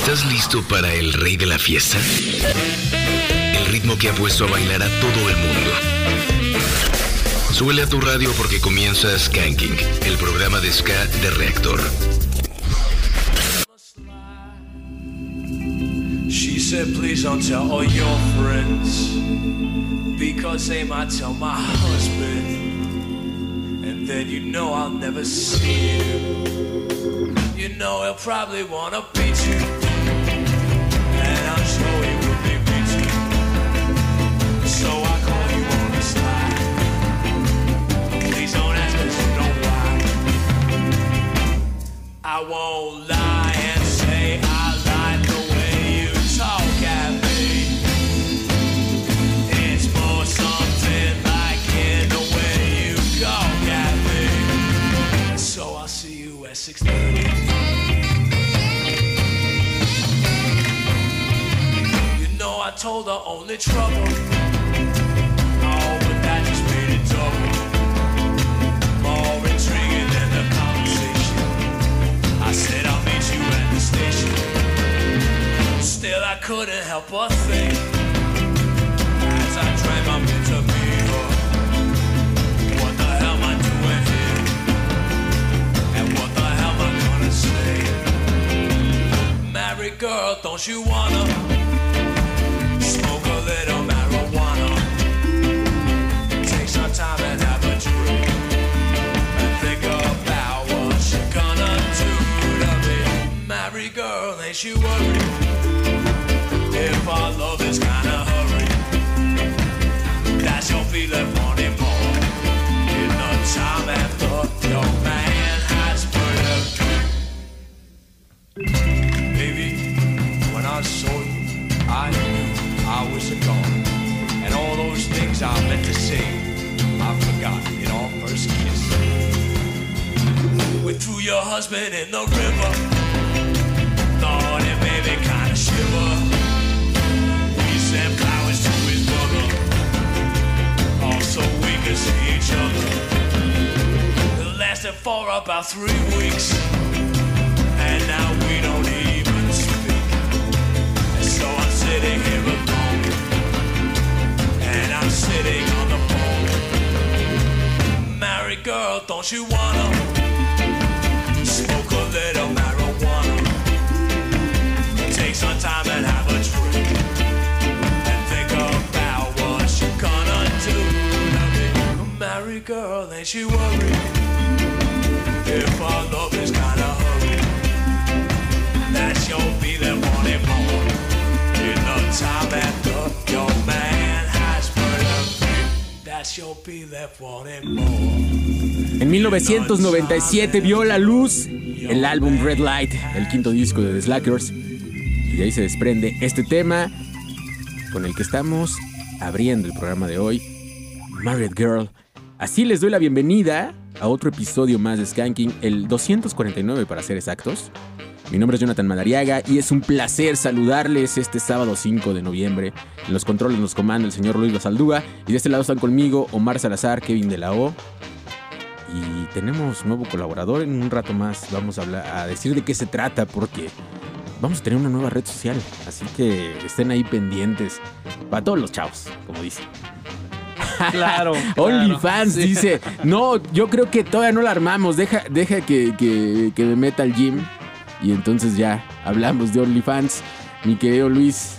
¿Estás listo para el rey de la fiesta? El ritmo que ha puesto a bailar a todo el mundo. Súbele a tu radio porque comienza Skanking, el programa de ska de Reactor. She said, please don't tell all your friends because they might tell my husband, and then you know I'll never see you. You know he'll probably wanna beat you, I won't lie and say I like the way you talk at me. It's more something like in the way you gawk at me. So I'll see you at 6:30. You know I told her only trouble. Still, I couldn't help but think as I drank my bitter beer. What the hell am I doing here? And what the hell am I gonna say? Married girl, don't you wanna smoke a little marijuana? Take time and have a drink and think about what you're gonna do to me. Girl, ain't you worried? In the time after your man has murdered. Baby, when I saw you, I knew I was a god. And all those things I meant to say, I forgot in our first kiss. We threw your husband in the river. We see each other. It lasted for about three weeks. And now we don't even speak. So I'm sitting here alone. And I'm sitting on the phone. Married girl, don't you wanna smoke a little marijuana? Take some time and have a girl, ain't you worried? If our love is kinda hurried, that you'll be there wanting more. In the time after your man has murdered me, that you'll be left wanting more. En 1997 vio la luz el álbum Red Light, el quinto disco de The Slackers, y de ahí se desprende este tema con el que estamos abriendo el programa de hoy, Married Girl. Así les doy la bienvenida a otro episodio más de Skanking, el 249 para ser exactos. Mi nombre es Jonathan Madariaga y es un placer saludarles este sábado 5 de noviembre. En los controles nos comanda el señor Luis Basaldúa y de este lado están conmigo Omar Salazar, Kevin de la O. Y tenemos nuevo colaborador en un rato más. Vamos a, hablar, a decir de qué se trata porque vamos a tener una nueva red social. Así que estén ahí pendientes. Para todos los chavos, como dice. Claro. OnlyFans sí. dice, no, yo creo que todavía no la armamos, deja, deja que, que- que me meta al gym y entonces ya hablamos de OnlyFans. Mi querido Luis,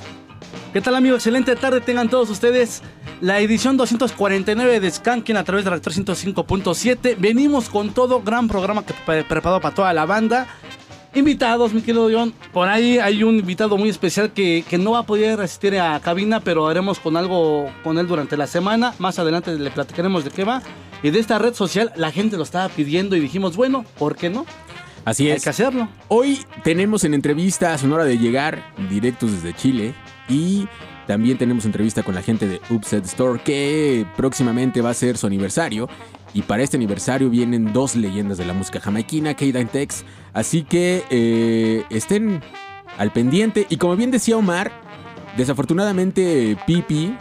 ¿Qué tal, amigo? Excelente tarde tengan todos ustedes. La edición 249 de Skanking a través de Reactor 105.7. Venimos con todo, gran programa que pre- preparado para toda la banda. Invitados, mi querido John. Por ahí hay un invitado muy especial que, que no va a poder asistir a cabina, pero haremos con algo con él durante la semana. Más adelante le platicaremos de qué va. Y de esta red social la gente lo estaba pidiendo y dijimos, bueno, ¿por qué no? así Hay es. que hacerlo. Hoy tenemos en entrevista a Sonora de Llegar, directos desde Chile, y también tenemos entrevista con la gente de Upset Store, que próximamente va a ser su aniversario. Y para este aniversario vienen dos leyendas de la música jamaiquina, Kate Tex. Así que eh, estén al pendiente. Y como bien decía Omar, desafortunadamente Pipi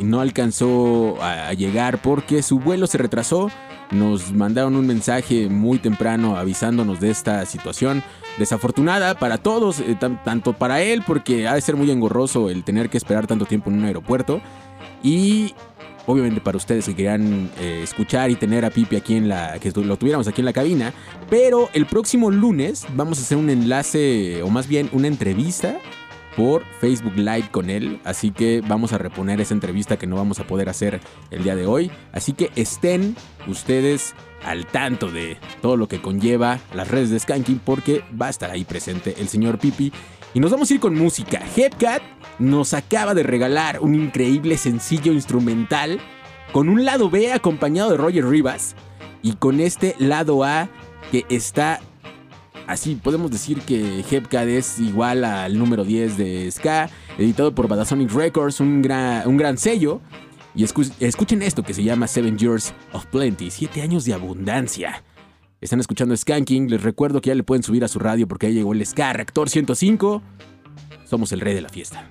no alcanzó a, llegar porque su vuelo se retrasó. Nos mandaron un mensaje muy temprano avisándonos de esta situación desafortunada para todos, eh, tan- tanto para él porque ha de ser muy engorroso el tener que esperar tanto tiempo en un aeropuerto y obviamente para ustedes que querían eh, escuchar y tener a Pipi aquí en la que lo tuviéramos aquí en la cabina, pero el próximo lunes vamos a hacer un enlace o más bien una entrevista por Facebook Live con él. Así que vamos a reponer esa entrevista que no vamos a poder hacer el día de hoy. Así que estén ustedes al tanto de todo lo que conlleva las redes de Skanking porque va a estar ahí presente el señor Pipi. Y nos vamos a ir con música. Hepcat nos acaba de regalar un increíble sencillo instrumental con un lado B acompañado de Roger Rivas y con este lado A que está Así podemos decir que Hepcat es igual al número 10 de Ska, editado por Badasonic Records, un gran, un gran sello. Y escu- escuchen esto que se llama Seven Years of Plenty, 7 años de abundancia. Están escuchando Skanking, les recuerdo que ya le pueden subir a su radio porque ahí llegó el Ska Reactor 105. Somos el rey de la fiesta.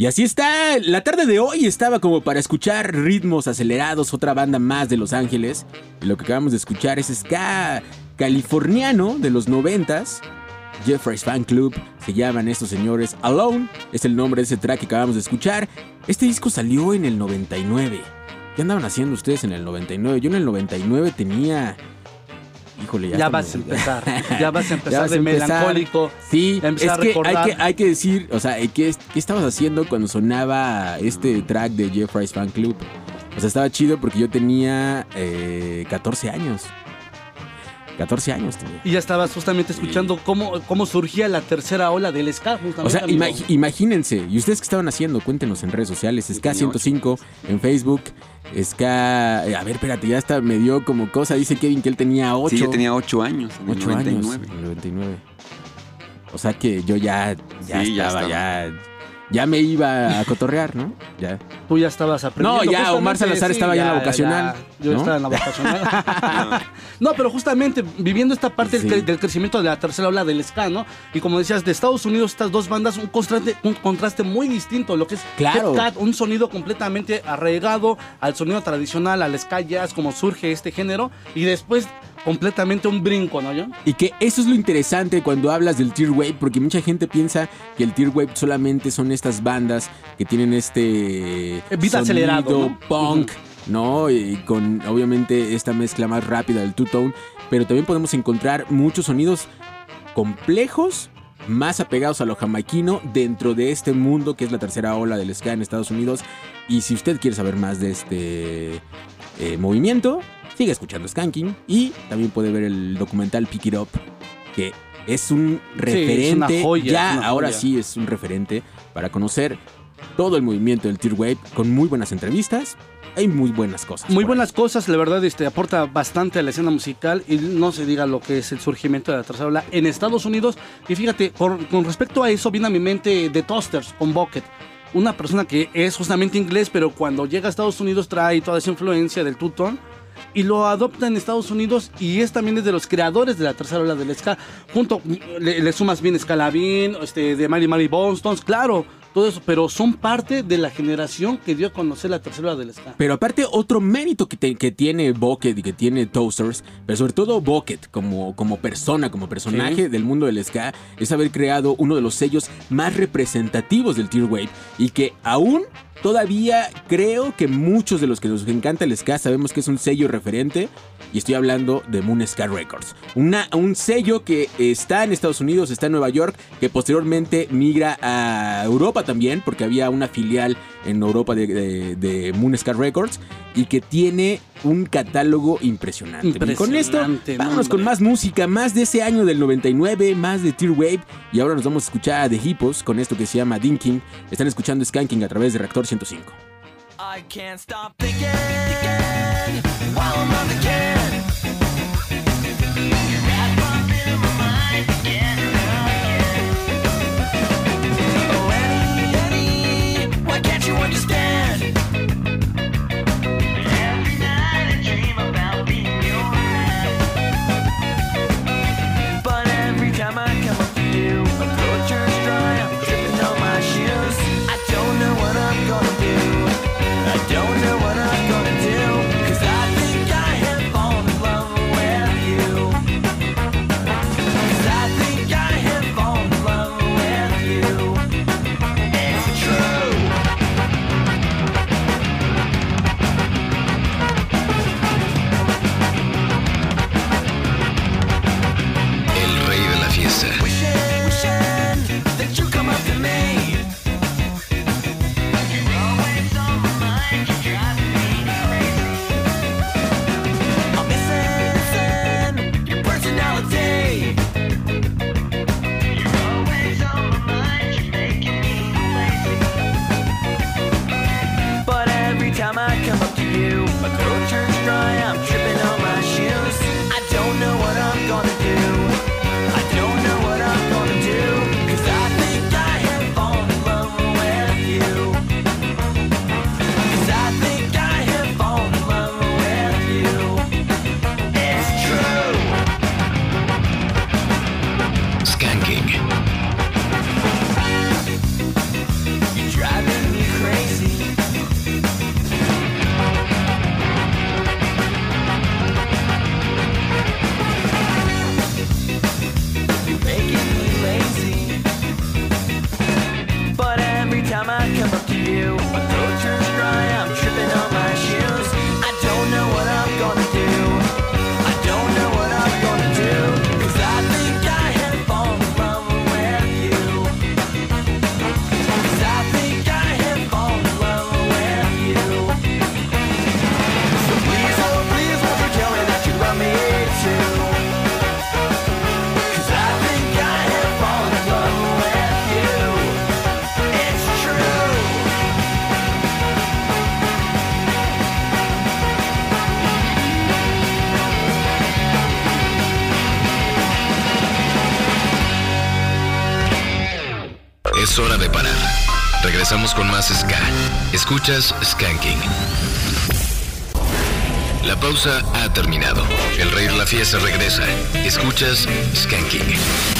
Y así está, la tarde de hoy estaba como para escuchar ritmos acelerados, otra banda más de Los Ángeles. Y lo que acabamos de escuchar es ska californiano de los noventas. Jeffrey's Fan Club, se llaman estos señores Alone, es el nombre de ese track que acabamos de escuchar. Este disco salió en el 99. ¿Qué andaban haciendo ustedes en el 99? Yo en el 99 tenía... Híjole, ya, vas a empezar. Ya vas a empezar vas de empezar. melancólico. Sí, empezar es a que hay, que hay que decir, o sea, ¿qué, qué estabas haciendo cuando sonaba este track de Jeffrey's Fan Club? O sea, estaba chido porque yo tenía eh, 14 años. 14 años tenía. Y ya estabas justamente escuchando cómo, cómo surgía la tercera ola del ska. justamente, O sea, imagi- imagínense, ¿y ustedes qué estaban haciendo? Cuéntenos en redes sociales, Ska105 en Facebook, Ska... eh, A ver, espérate, ya hasta me dio como cosa, dice Kevin que él tenía 8. Sí, yo tenía 8 años, en el 8 años. 99. en el 99. O sea que yo ya, ya Sí, ya estaba, estaba. ya, ya me iba a cotorrear, ¿no? Ya. Tú ya estabas aprendiendo. No, ya, Omar Salazar estaba ya en la vocacional, ya, yo ¿no? estaba en la vocacional. no, pero justamente viviendo esta parte del Sí. cre- del, crecimiento de la tercera ola del ska, ¿no? Y como decías, de Estados Unidos, estas dos bandas, un contraste, un contraste muy distinto. Lo que es Claro. Cat, un sonido completamente arraigado al sonido tradicional, al ska jazz, como surge este género. Y después, completamente un brinco, ¿no, John? Y que eso es lo interesante cuando hablas del Tear Wave, porque mucha gente piensa que el Tear Wave solamente son estas bandas que tienen este Eh, beat acelerado, ¿no? punk, ¿no? Y con obviamente esta mezcla más rápida del two-tone, pero también podemos encontrar muchos sonidos complejos, más apegados a lo jamaiquino dentro de este mundo que es la tercera ola del ska en Estados Unidos. Y si usted quiere saber más de este eh, movimiento, siga escuchando Skanking y también puede ver el documental Pick It Up, que es un referente. es una joya, ya una ahora joya. sí es un referente para conocer todo el movimiento del Tear Wave con muy buenas entrevistas. Hay muy buenas cosas. Muy buenas cosas, la verdad, este, aporta bastante a la escena musical y no se diga lo que es el surgimiento de la tercera ola en Estados Unidos. Y fíjate, con, con respecto a eso, viene a mi mente The Toasters con Bucket. Una persona que es justamente inglés, pero cuando llega a Estados Unidos trae toda esa influencia del two-tone y lo adopta en Estados Unidos y es también de los creadores de la tercera ola del ska. Junto, le, le sumas bien Scalabin, este, de Mary Mary Bonstones, claro, todo eso, pero son parte de la generación que dio a conocer la tercera ola del ska. Pero aparte, otro mérito que, te- que tiene Bucket y que tiene Toasters, pero sobre todo Bucket como, como persona, como personaje Sí. del mundo del ska, es haber creado uno de los sellos más representativos del Tear Wave y que aún todavía creo que muchos de los que nos encanta el ska sabemos que es un sello referente. Y estoy hablando de Moon Ska Records. Un sello que está en Estados Unidos, está en Nueva York, que posteriormente migra a Europa también, porque había una filial en Europa de Moon Ska Records, y que tiene un catálogo impresionante. Y con esto, vámonos con más música, más de ese año del 99, más de Tear Wave. Y ahora nos vamos a escuchar a The Hippos con esto que se llama Dinking. Están escuchando Skanking a través de Reactor 105. I can't stop thinking, thinking while I'm regresamos con más Ska. Escuchas Skanking. La pausa ha terminado. El rey de la fiesta regresa. Escuchas Skanking.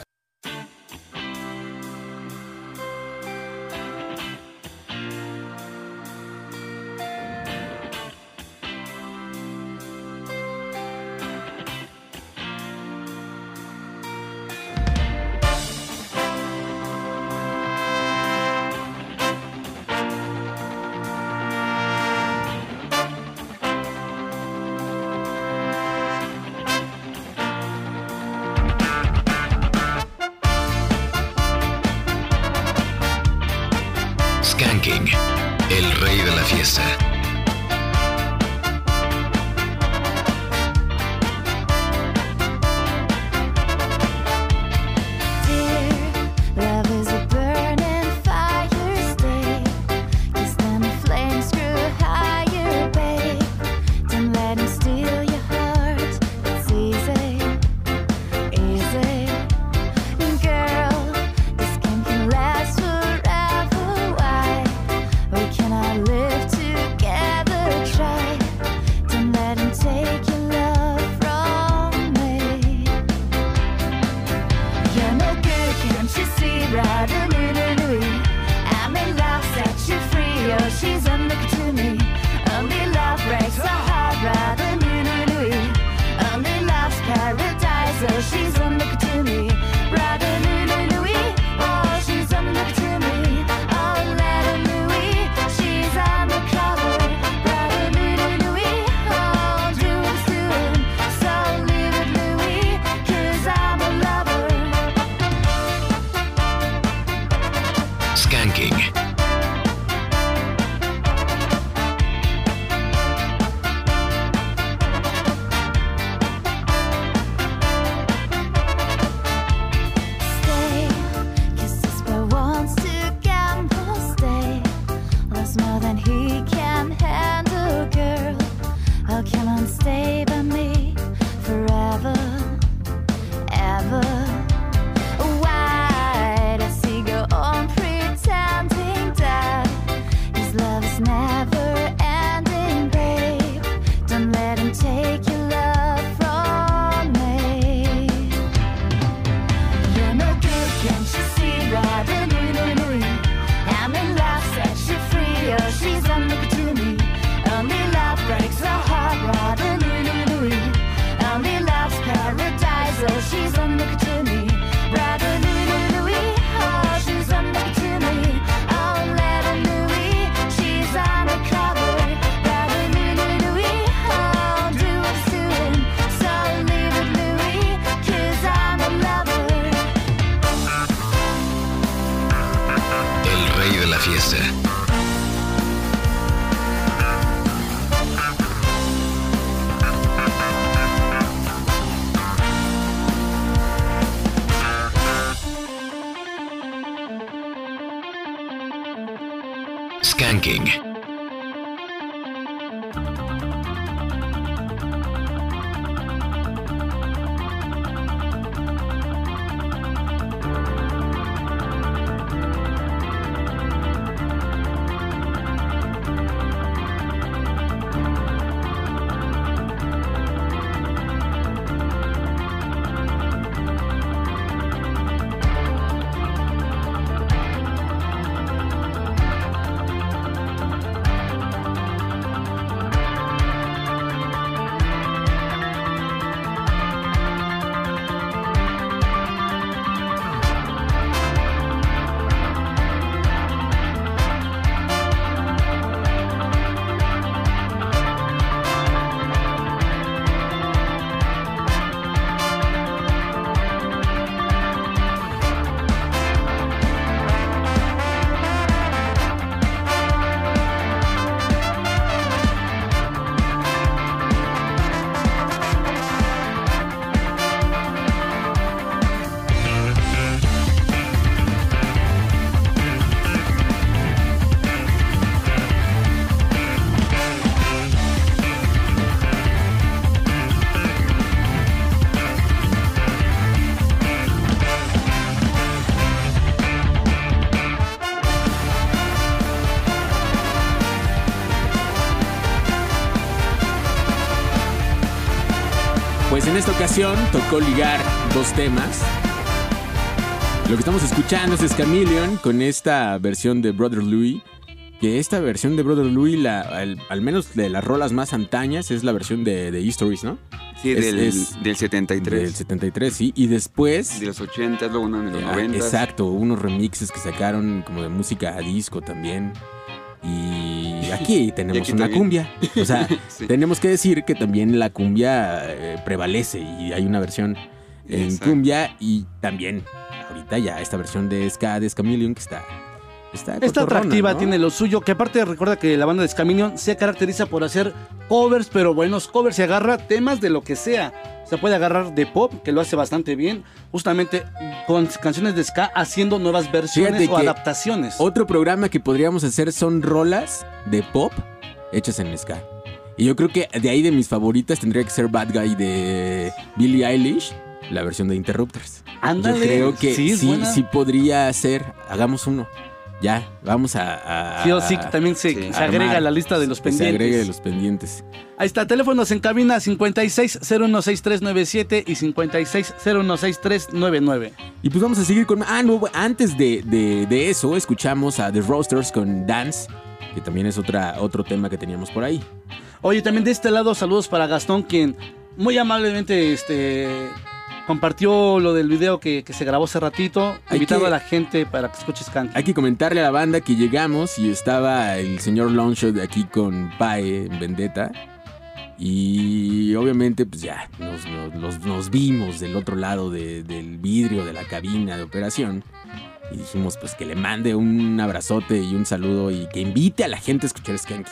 Ocasión tocó ligar dos temas. Lo que estamos escuchando es Scamillion con esta versión de Brother Louis. Que esta versión de Brother Louis, la, al, al menos de las rolas más antañas, es la versión de, de Histories, ¿no? Sí, Es- del, es del 73. Del 73, sí. Y después. De los 80, luego uno de los Ah, 90. Exacto, unos remixes que sacaron como de música a disco también. Y aquí tenemos aquí una también. cumbia. O sea, Sí. tenemos que decir que también la cumbia eh, prevalece y hay una versión en Exacto. cumbia y también ahorita ya esta versión de Ska de Scamillion que está Está, Está cotorrona, atractiva, ¿no? tiene lo suyo, que aparte recuerda que la banda de Scaminion se caracteriza por hacer covers, pero buenos covers, se agarra temas de lo que sea. Se puede agarrar de pop, que lo hace bastante bien, justamente con canciones de ska haciendo nuevas versiones Fíjate o que adaptaciones. Otro programa que podríamos hacer son rolas de pop hechas en ska. Y yo creo que de ahí de mis favoritas tendría que ser Bad Guy de Billie Eilish, la versión de Interrupters. Ándale, Yo creo que sí, sí, sí, podría ser. Hagamos uno. Ya, vamos a. a- Sí o sí, que también se, Sí. se agrega armar. a la lista de los pendientes. Se agregue de los pendientes. Ahí está, teléfonos en cabina 56016397 y 56016399. Y pues vamos a seguir con. Ah, no, antes de, de- de eso, escuchamos a The Roasters con Dance, que también es otra, otro tema que teníamos por ahí. Oye, también de este lado, saludos para Gastón, quien muy amablemente este, compartió lo del video que, que se grabó hace ratito, Hay invitando que- a la gente para que escuche Skank. Hay que comentarle a la banda que llegamos y estaba el señor Longshot aquí con Pae en Vendetta. Y obviamente, pues ya, nos, nos- nos- nos vimos del otro lado de- del vidrio de la cabina de operación. Y dijimos, pues que le mande un abrazote y un saludo y que invite a la gente a escuchar Skank.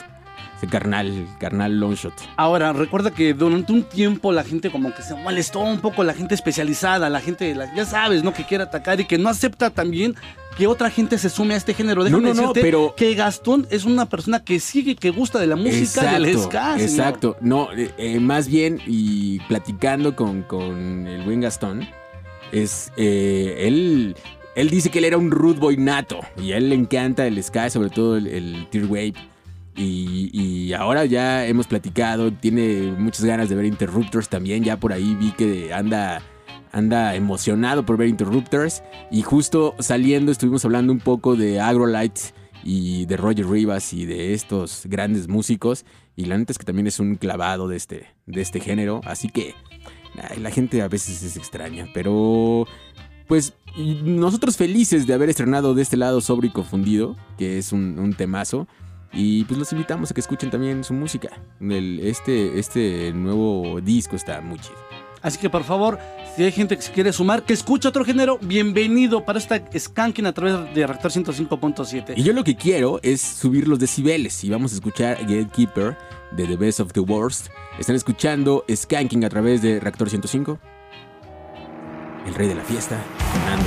Carnal, carnal Longshot. Ahora, recuerda que durante un tiempo la gente como que se molestó un poco, la gente especializada, la gente, la- ya sabes, ¿no? Que quiere atacar y que no acepta también que otra gente se sume a este género. Déjame No, no, no, pero- que Gastón es una persona que sigue, que gusta de la música del ska. señor. Exacto. No, eh, eh, más bien, y platicando con, con el buen Gastón, es eh, él. Él dice que él era un rude boy nato y a él le encanta el ska, sobre todo el, el tear wave. Y, y ahora ya hemos platicado, tiene muchas ganas de ver Interrupters también. Ya por ahí vi que anda, anda emocionado por ver Interrupters. Y justo saliendo estuvimos hablando un poco de Agrolight y de Roger Rivas y de estos grandes músicos. Y la neta es que también es un clavado de este, de este género. Así que la gente a veces es extraña. Pero pues nosotros felices de haber estrenado de este lado Sobre y Confundido, que es un temazo. Y pues los invitamos a que escuchen también su música. El- este, este nuevo disco está muy chido. Así que por favor, si hay gente que se quiere sumar, que escuche otro género, bienvenido para esta Skanking a través de Reactor 105.7. Y yo lo que quiero es subir los decibeles y vamos a escuchar Gatekeeper de The Best of the Worst. Están escuchando Skanking a través de Reactor 105. El rey de la fiesta, sonando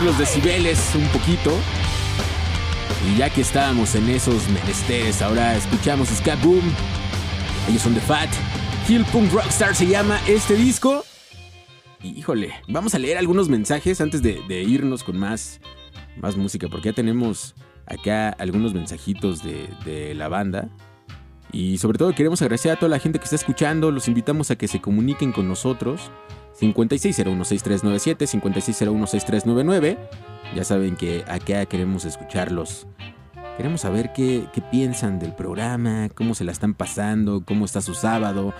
Los decibeles un poquito. Y ya que estábamos en esos menesteres, ahora escuchamos Ska Boom. Ellos son de Fat. Hill Punk Rockstar se llama este disco. Y híjole, vamos a leer algunos mensajes antes de, de irnos con más, más música, porque ya tenemos acá algunos mensajitos de, de la banda. Y sobre todo queremos agradecer a toda la gente que está escuchando. Los invitamos a que se comuniquen con nosotros. 56016397, 56016399. Ya saben que acá queremos escucharlos. Queremos saber qué, qué piensan del programa, cómo se la están pasando, cómo está su sábado.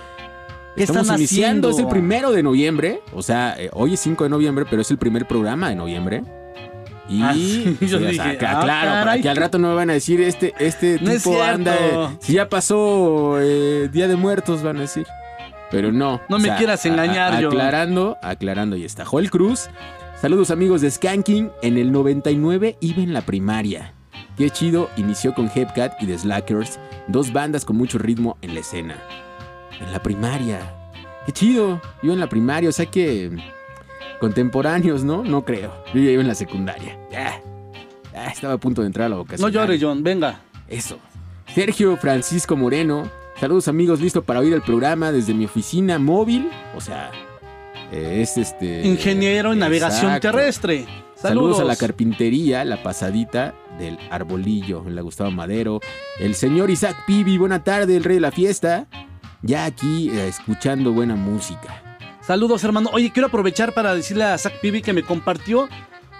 ¿Qué Estamos están iniciando, es el primero de noviembre. O sea, eh, hoy es 5 de noviembre, pero es el primer programa de noviembre. Y Ah, sí, yo o sea, dije, acá, ah, claro, para que al rato no me van a decir este, este No tipo anda. eh, Si ya pasó eh, Día de Muertos, van a decir. Pero no. No me quieras engañar, yo. Aclarando, aclarando, y está. Joel Cruz. Saludos amigos de Skanking. En el 99 iba en la primaria. Qué chido, inició con Hepcat y The Slackers, dos bandas con mucho ritmo en la escena. En la primaria. Qué chido, iba en la primaria, o sea que contemporáneos, ¿no? No creo. Yo ya iba en la secundaria. Ya. Ya, estaba a punto de entrar a la No vocación. llores, John, venga. Eso. Sergio Francisco Moreno. Saludos amigos, listo para oír el programa desde mi oficina móvil. O sea, es este... Ingeniero en navegación terrestre. Saludos. Saludos. a la carpintería, la pasadita del arbolillo, en la Gustavo Madero. El señor Isaac Pibi, buena tarde, el rey de la fiesta. Ya aquí eh, escuchando buena música. Saludos, hermano. Oye, quiero aprovechar para decirle a Zach Pibi que me compartió.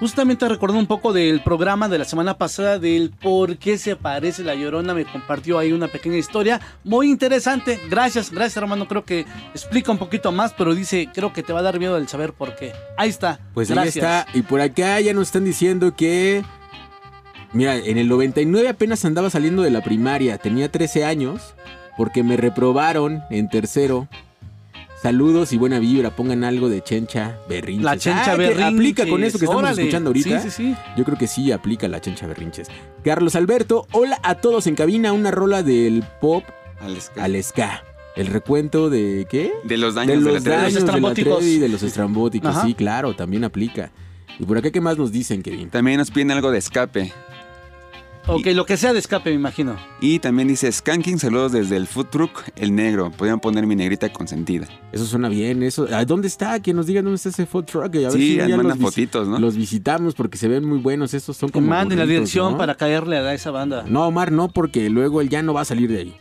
Justamente recordando un poco del programa de la semana pasada del por qué se parece la llorona. Me compartió ahí una pequeña historia muy interesante. Gracias, gracias, hermano. Creo que explica un poquito más, pero dice, creo que te va a dar miedo el saber por qué. Ahí está. Pues gracias. ahí está. Y por acá ya nos están diciendo que. Mira, en el 99 apenas andaba saliendo de la primaria. Tenía 13 años. Porque me reprobaron en tercero. Saludos y buena vibra. Pongan algo de chencha berrinches. La chencha Ah, berrinches. Aplica con eso que estamos Órale. escuchando ahorita. Sí, sí, sí. Yo creo que sí aplica la chencha berrinches. Carlos Alberto, hola a todos en cabina. Una rola del pop Al ska. al ska. El recuento de ¿qué? De los de daños de, los la daños televisión. de la estrambóticos. De los estrambóticos. Ajá. Sí, claro, también aplica. Y por acá, ¿qué más nos dicen, Kevin? También nos piden algo de escape. Ok, lo que sea de escape, me imagino. Y también dice Skanking, saludos desde el Food Truck, el negro. Podrían poner mi negrita consentida. Eso suena bien, eso. ¿A ¿Dónde está? Que nos digan dónde está ese food truck. y A ver Sí, si ya mandan fotitos, ¿no? Los visitamos porque se ven muy buenos. Estos son Que como. manden la dirección ¿no? para caerle a esa banda. No, Omar, no, porque luego él ya no va a salir de ahí.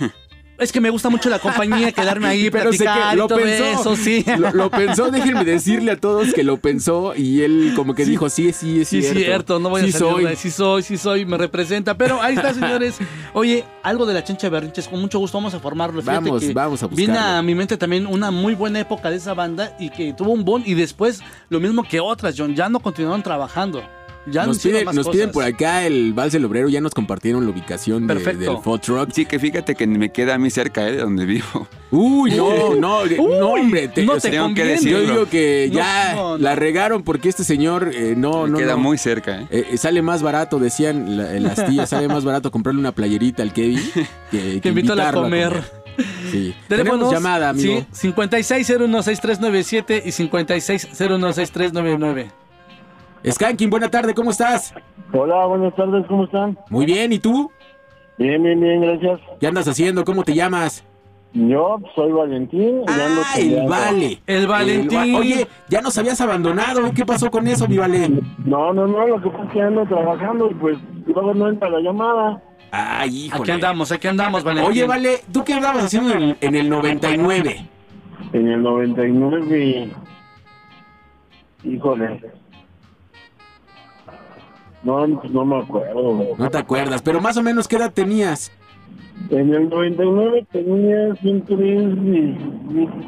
Es que me gusta mucho la compañía, quedarme ahí, Pero sé platicar que y lo todo pensó. eso, sí. Lo, lo pensó, déjenme decirle a todos que lo pensó y él como que dijo, sí, sí, es Sí, cierto. cierto, no voy sí a salir soy. de. Sí soy, sí soy, me representa. Pero ahí está, señores. Oye, algo de la Chencha Berrinches, con mucho gusto vamos a formarlo. Fíjate Vamos, que vamos a Viene buscarlo. a mi mente también una muy buena época de esa banda y que tuvo un bon y después lo mismo que otras, John, ya no continuaron trabajando. Ya Nos, piden, más nos piden por acá el Vals del Obrero, ya nos compartieron la ubicación de- Perfecto. del food truck. Sí, que fíjate que me queda a mí cerca ¿eh? de donde vivo. Uy, no, no, no, hombre. no o te sea, tengo que decirlo. Yo digo que No, ya no, no. la regaron porque este señor eh, no, Me no, queda no. muy cerca, ¿eh? Eh, eh, sale más barato, decían la- las tías, sale más barato comprarle una playerita al Kevin que, Que invítalo a invitarlo comer. Sí. Tenemos llamada, amigo. Sí, 56016397 y 56016399. Skanking, buena tarde, ¿cómo estás? Hola, buenas tardes, ¿cómo están? Muy bien, ¿y tú? Bien, bien, bien, gracias. ¿Qué andas haciendo? ¿Cómo te llamas? Yo soy Valentín y ando Ah, el chambeando. Vale. El Valentín. Va- Oye, ya nos habías abandonado. ¿Qué pasó con eso, mi Vale? No, no, no, lo que pasa es que ando trabajando y pues luego no entra la llamada. Ay, híjole. Aquí andamos, aquí andamos, Valentín. Oye, Vale, ¿tú qué andabas haciendo en, en el 99? En el 99, híjole. No, pues no me acuerdo. No te acuerdas, pero más o menos, ¿qué edad tenías? En el 99 tenía siempre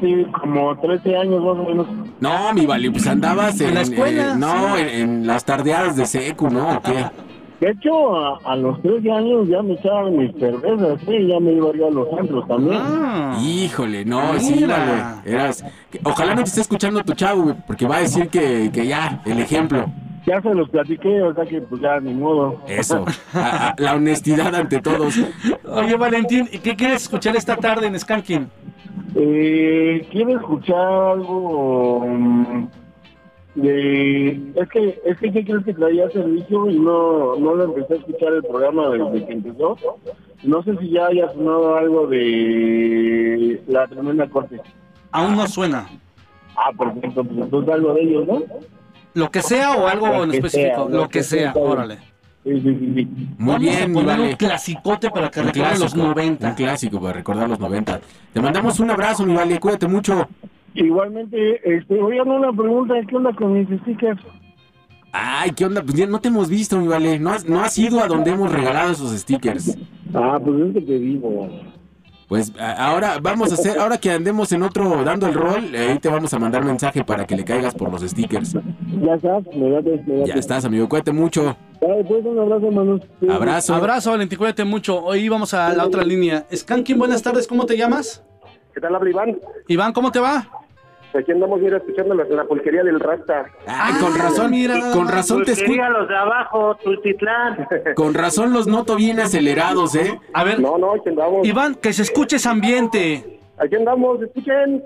sí, como 13 años más o menos. No, mi Vale, pues andabas en... En la escuela, eh, no, sí. en, en las tardeadas de secu, ¿no? ¿O qué? De hecho, a, a los 13 años ya me echaban mis cervezas, sí, ya me iba yo a los antros también. Ah. Híjole, no, sí, Mira. Vale. Eras... que- Ojalá no te esté escuchando tu chavo, porque va a decir que, que ya, el ejemplo. Ya se los platiqué, o sea que pues ya ni modo. Eso, a- a- la honestidad ante todos. Oye, Valentín, ¿y qué quieres escuchar esta tarde en Skanking? Eh, quiero escuchar algo mm, de... Es que, es que, ¿qué crees que traía servicio y no, no lo empecé a escuchar el programa desde que empezó? No sé si ya haya sonado algo de la tremenda corte. Aún no suena. Ah, perfecto, pues entonces algo de ellos, ¿no? Lo que sea o algo Lo en específico. sea, lo que sea, órale. Sí, sí, sí, sí. Muy Vamos bien, a poner Vale. un clasicote para que los clásico, 90. Un clásico para recordar los 90. Te mandamos un abrazo, mi Vale. Cuídate mucho. Igualmente, este, oigan una pregunta, ¿qué onda con mis stickers? Ay, ¿qué onda? Pues ya no te hemos visto, mi Vale. No has, no has ido a donde hemos regalado esos stickers. Ah, pues es que te digo. Pues ahora vamos a hacer, ahora que andemos en otro dando el rol, eh, ahí te vamos a mandar mensaje para que le caigas por los stickers. Ya estás, me date, me date. Ya estás, amigo. Cuídate mucho. Dale, pues un abrazo, hermanos. Sí. Abrazo. Abrazo, Valentín, cuídate mucho. Hoy vamos a la otra línea. Skanking, buenas tardes, ¿cómo te llamas? ¿Qué tal, habla Iván? Iván, ¿cómo te va? Aquí andamos, mira, escuchando la, la pulquería del Rasta. Ay, con razón, mira. con razón te escucho. los de abajo, Tultitlán. Con razón los noto bien acelerados, ¿eh? A ver, no, no, aquí andamos. Iván, que se escuche ese ambiente. Aquí andamos, escuchen.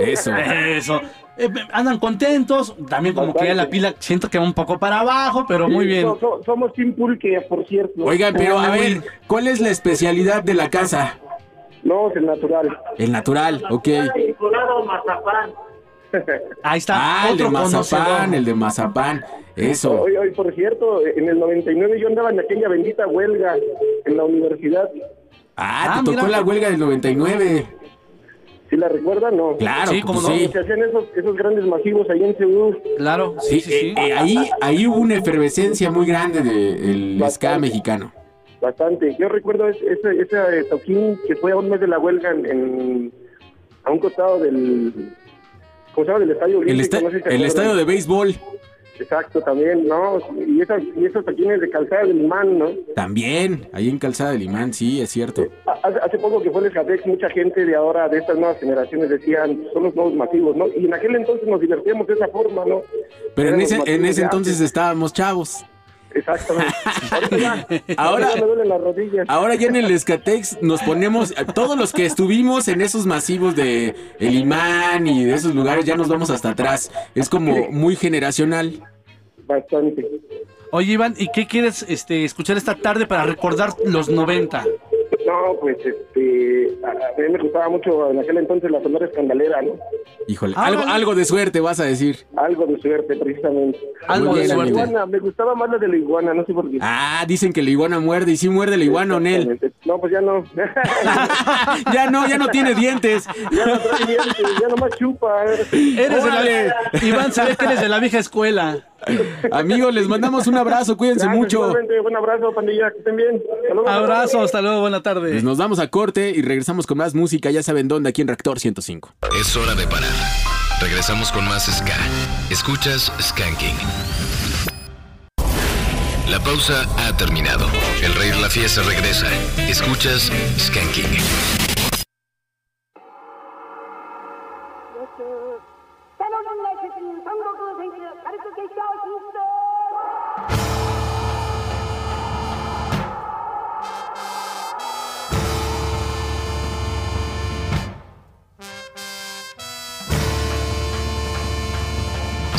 Eso. Eso. Eh, andan contentos, también como que ya la pila siento que va un poco para abajo, pero muy bien. So- so- somos Team Pulque, por cierto. Oigan, pero a ver, ¿cuál es la especialidad de la casa? No, es el natural. El natural, ok. Vinculado mazapán. Ahí está, Ah, el de mazapán, el de mazapán. Eso. Hoy, hoy, por cierto, en el 99 yo andaba en aquella bendita huelga en la universidad. Ah, Ah, te tocó mira. la huelga del 99. ¿Sí la recuerdan? No. Claro, Sí, pues cómo no. sí. Se hacían esos, esos grandes masivos ahí en Seúl. Claro, Sí, sí, sí, sí. eh, eh, ahí, ahí hubo una efervescencia muy grande del ska Bastante. mexicano. Bastante. Yo recuerdo ese, ese, ese toquín que fue a un mes de la huelga en, en- a un costado del... ¿Cómo se llama? Del Estadio El, Olímpico. esta- no sé si se el estadio de béisbol Exacto, también, ¿no? Y, esas, y esos toquines de calzada del imán, ¿no? también, ahí en Calzada del Imán, sí, es cierto. Hace, hace poco que fue el Escatex, mucha gente de ahora, de estas nuevas generaciones, decían, son los nuevos masivos, ¿no? Y en aquel entonces nos divertíamos de esa forma, ¿no? Pero en ese, en ese entonces estábamos chavos. Exactamente. Ahora- ya me duelen las rodillas. Ahora ya en el Escatex nos ponemos, todos los que estuvimos en esos masivos de El Imán y de esos lugares, ya nos vamos hasta atrás. Es como muy generacional. Bastante. Oye, Iván, ¿y qué quieres este, escuchar esta tarde para recordar los 90? No, pues este, a, mí me gustaba mucho en aquel entonces la sonora escandalera, ¿no? Híjole, Ah, algo, algo de suerte vas a decir. Algo de suerte, precisamente. Algo de La suerte. iguana, me gustaba más la de la iguana, no sé por qué. Ah, dicen que la iguana muerde y sí muerde la iguana, Onel. Exactamente. No, pues ya no. ya no, ya no tiene dientes. ya no trae dientes, ya nomás chupa. Eres de la... Iván, ve que eres de la vieja escuela. Amigos, les mandamos un abrazo, cuídense Gracias, mucho. Un abrazo, pandilla, que estén bien. Abrazo, hasta luego, buena tarde. Pues nos damos a corte y regresamos con más música, ya saben dónde, aquí en Reactor 105. Es hora de parar. Regresamos con más Ska. Escuchas Skanking. La pausa ha terminado. El rey de la fiesta regresa. Escuchas Skanking.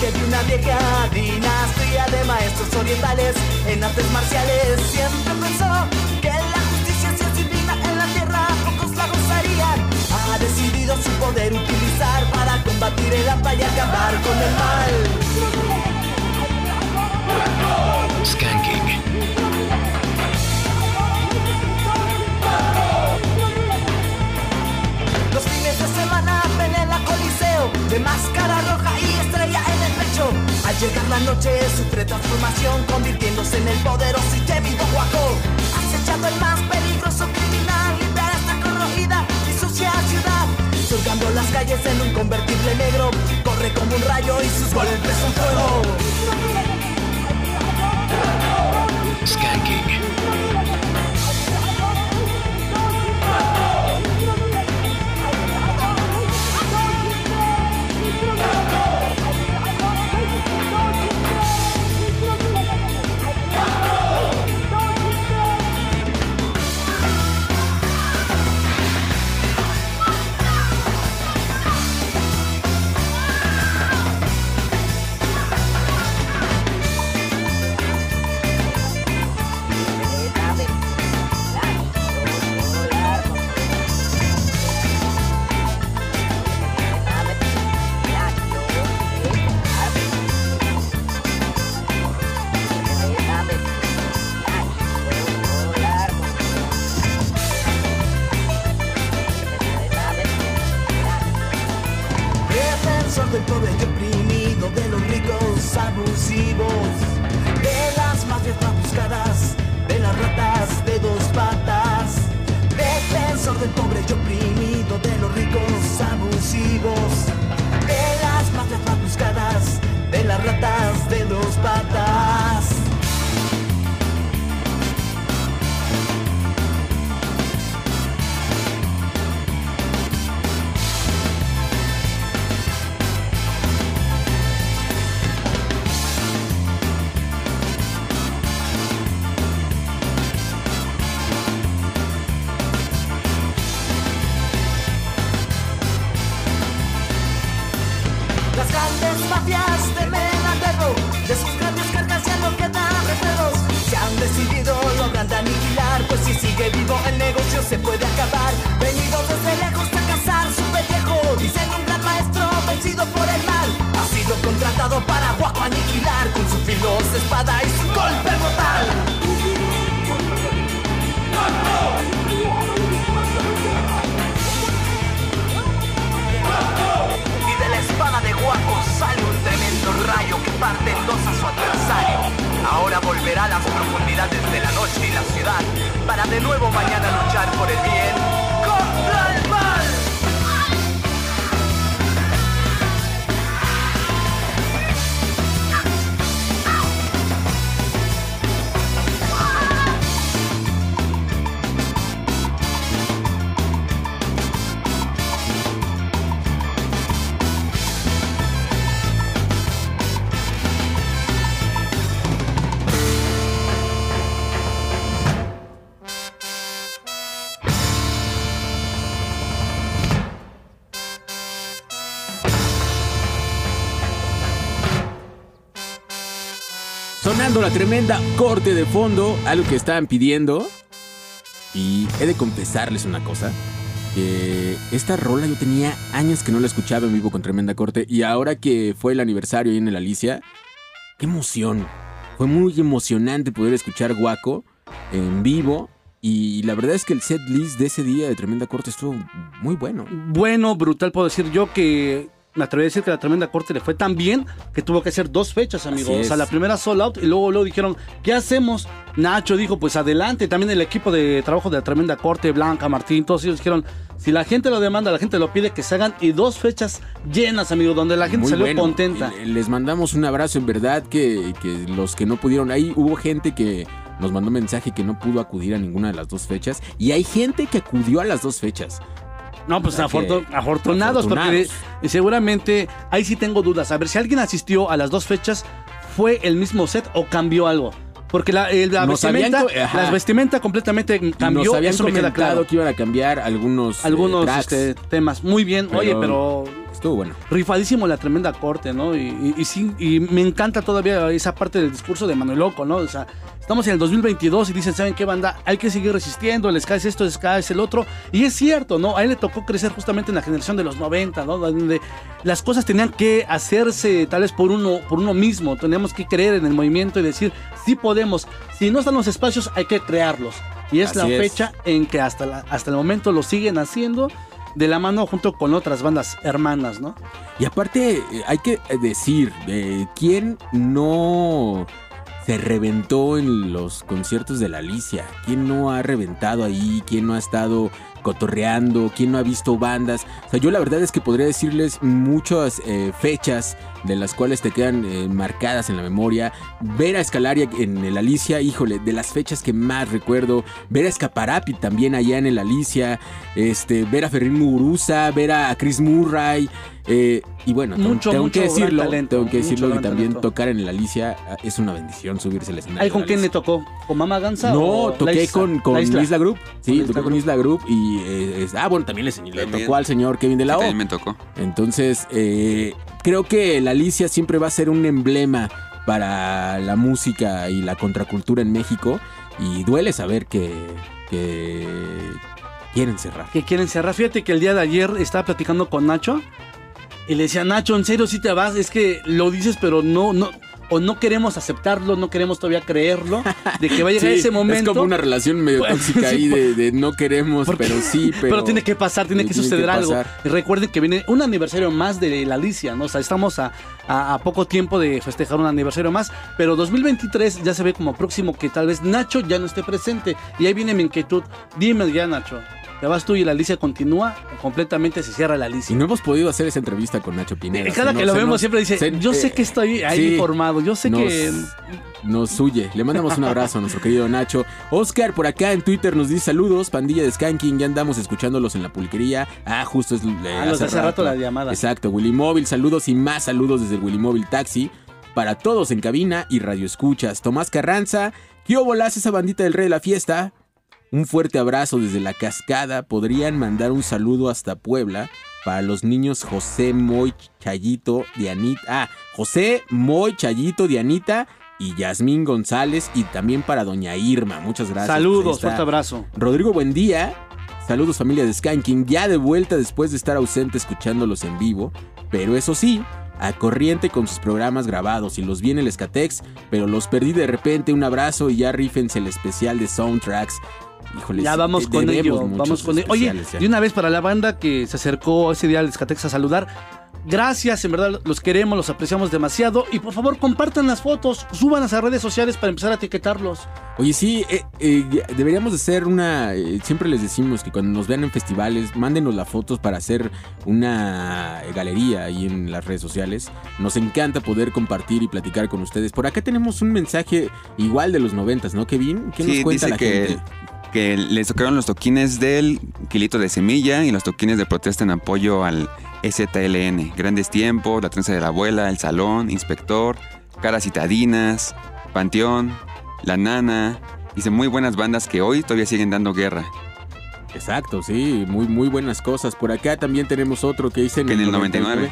Descendiente de una vieja dinastía de maestros orientales en artes marciales. Siempre pensó que la justicia si es divina en la tierra, pocos la gozarían. Ha decidido su poder utilizar para combatir el hambre y acabar con el mal. Skanking. Los fines de semana ven en la coliseo De máscara roja y estrella en el Al llegar la noche sufre transformación Convirtiéndose en el poderoso y temido guaco Acechando el más peligroso criminal Limpiar esta corrogida y sucia ciudad. Surcando las calles en un convertible negro Corre como un rayo y sus golpes son fuego. Skanking. Tremenda corte de fondo, algo que estaban pidiendo. Y he de confesarles una cosa. Que esta rola yo tenía años que no la escuchaba en vivo con tremenda corte. Y ahora que fue el aniversario ahí en el Alicia, qué emoción. Fue muy emocionante poder escuchar Guaco en vivo. Y la verdad es que el set list de ese día de tremenda corte estuvo muy bueno. Bueno, brutal, puedo decir yo que me atreví a decir que la tremenda corte le fue tan bien que tuvo que hacer dos fechas, amigos. O sea, la primera sold out y luego, luego dijeron, ¿qué hacemos? Nacho dijo, pues adelante. También el equipo de trabajo de la tremenda corte, Blanca, Martín, todos ellos dijeron, si la gente lo demanda, la gente lo pide, que se hagan y dos fechas llenas, amigos, donde la gente Muy salió bueno. contenta. Les mandamos un abrazo, en verdad, que, que los que no pudieron, ahí hubo gente que nos mandó mensaje que no pudo acudir a ninguna de las dos fechas. Y hay gente que acudió a las dos fechas. No, pues O sea que- afortu- afortunados, porque afortunados. de- seguramente ahí sí tengo dudas. A ver, si alguien asistió a las dos fechas, ¿fue el mismo set o cambió algo? Porque la, la vestimenta, co- ajá. la vestimenta completamente cambió, nos habían eso me queda claro. que iban a cambiar algunos, eh, Algunos tracks, este, temas. Muy bien, oye, pero Estuvo bueno. rifadísimo la tremenda corte, ¿no? Y, y- y sí, y me encanta todavía esa parte del discurso de Manuel Loco, ¿no? O sea, estamos en el 2022 y dicen, ¿saben qué banda? Hay que seguir resistiendo, el ska es esto, el ska es el otro. Y es cierto, ¿no? A él le tocó crecer justamente en la generación de los 90, ¿no? Donde las cosas tenían que hacerse tal vez por uno, por uno mismo. Teníamos que creer en el movimiento y decir, sí podemos. Si no están los espacios, hay que crearlos. Y es Así la es. fecha en que hasta, la- hasta el momento lo siguen haciendo de la mano junto con otras bandas hermanas, ¿no? Y aparte, eh, hay que decir, eh, ¿quién no se reventó en los conciertos de la Alicia? ¿Quién no ha reventado ahí? ¿Quién no ha estado cotorreando? ¿Quién no ha visto bandas? O sea, yo la verdad es que podría decirles muchas eh, fechas de las cuales te quedan eh, marcadas en la memoria. Ver a Escalaria en el Alicia, híjole, de las fechas que más recuerdo. Ver a Escaparapi también allá en el Alicia. Este, ver a Ferrín Muguruza, ver a Chris Murray. Eh, y bueno, tengo- Mucho, tengo mucho que decirlo, talento, tengo que decirlo que gran también talento. tocar en el Alicia ah, es una bendición subirse al escenario. ¿Ahí con la quién le tocó? ¿Con Mama Ganza? No, o la toqué Isla? con, con La Isla. Group. Sí, Con toqué Isla con Isla Group y eh, es- ah, bueno, también le, le También. tocó al señor Kevin de la O. También me tocó. Entonces, eh, creo que la Alicia siempre va a ser un emblema para la música y la contracultura en México. Y duele saber que, que quieren cerrar. Que quieren cerrar. Fíjate que el día de ayer estaba platicando con Nacho y le decía, Nacho, ¿en serio si te vas? Es que lo dices, pero no, no, o no queremos aceptarlo, no queremos todavía creerlo, de que va a llegar Sí, ese momento. Es como una relación medio Pues, tóxica ahí sí, de, de no queremos, pero sí, pero... Pero tiene que pasar, tiene que tiene que suceder algo. recuerden que viene un aniversario más de la Alicia, ¿no? O sea, estamos a, a- a poco tiempo de festejar un aniversario más, pero 2023 ya se ve como próximo que tal vez Nacho ya no esté presente. Y ahí viene mi inquietud. Dime ya, Nacho. ¿Te vas tú y la Alicia continúa completamente se cierra la Y Alicia? no hemos podido hacer esa entrevista con Nacho Pineda. Eh, Cada que lo vemos nos- siempre dice, se- yo sé eh, que estoy ahí sí, informado, yo sé nos, que... nos huye. Le mandamos un abrazo a nuestro querido Nacho. Oscar por acá en Twitter nos dice saludos, pandilla de Skanking, ya andamos escuchándolos en la pulquería. Ah, justo es eh, Ah, los de hace rato la llamada. Exacto, Willy Móvil, saludos y más saludos desde el Willy Móvil Taxi. Para todos en cabina y radio escuchas. Tomás Carranza, ¿qué volás esa bandita del rey de la fiesta? Un fuerte abrazo desde la cascada. Podrían mandar un saludo hasta Puebla para los niños José Moy Chayito, Dianita. Ah, José Moy Chayito, Dianita y Yasmín González. Y también para Doña Irma. Muchas gracias. Saludos, fuerte abrazo. Rodrigo, buen día. Saludos familia de Skanking, ya de vuelta después de estar ausente escuchándolos en vivo, pero eso sí, a corriente con sus programas grabados y los vi en el Escatex, pero los perdí de repente, un abrazo y ya rífense el especial de soundtracks. Híjole, Ya sí, vamos con ello, vamos con ello. Oye, ya. de una vez para la banda que se acercó ese día al Escatex a saludar, gracias, en verdad los queremos, los apreciamos demasiado y por favor compartan las fotos, súbanlas a redes sociales para empezar a etiquetarlos. Oye, sí, eh, eh, deberíamos de hacer una... eh, siempre les decimos que cuando nos vean en festivales, mándenos las fotos para hacer una galería ahí en las redes sociales. Nos encanta poder compartir y platicar con ustedes. Por acá tenemos un mensaje igual de los noventas, ¿no, Kevin? ¿Qué nos cuenta dice la que, gente? Que les tocaron los toquines del kilito de semilla y los toquines de protesta en apoyo al STLN. Grandes tiempos, la trenza de la abuela, el salón, inspector, caras citadinas, panteón, la nana. Dice muy buenas bandas que hoy todavía siguen dando guerra. Exacto, sí, muy, muy buenas cosas. Por acá también tenemos otro que dice Que en el 99.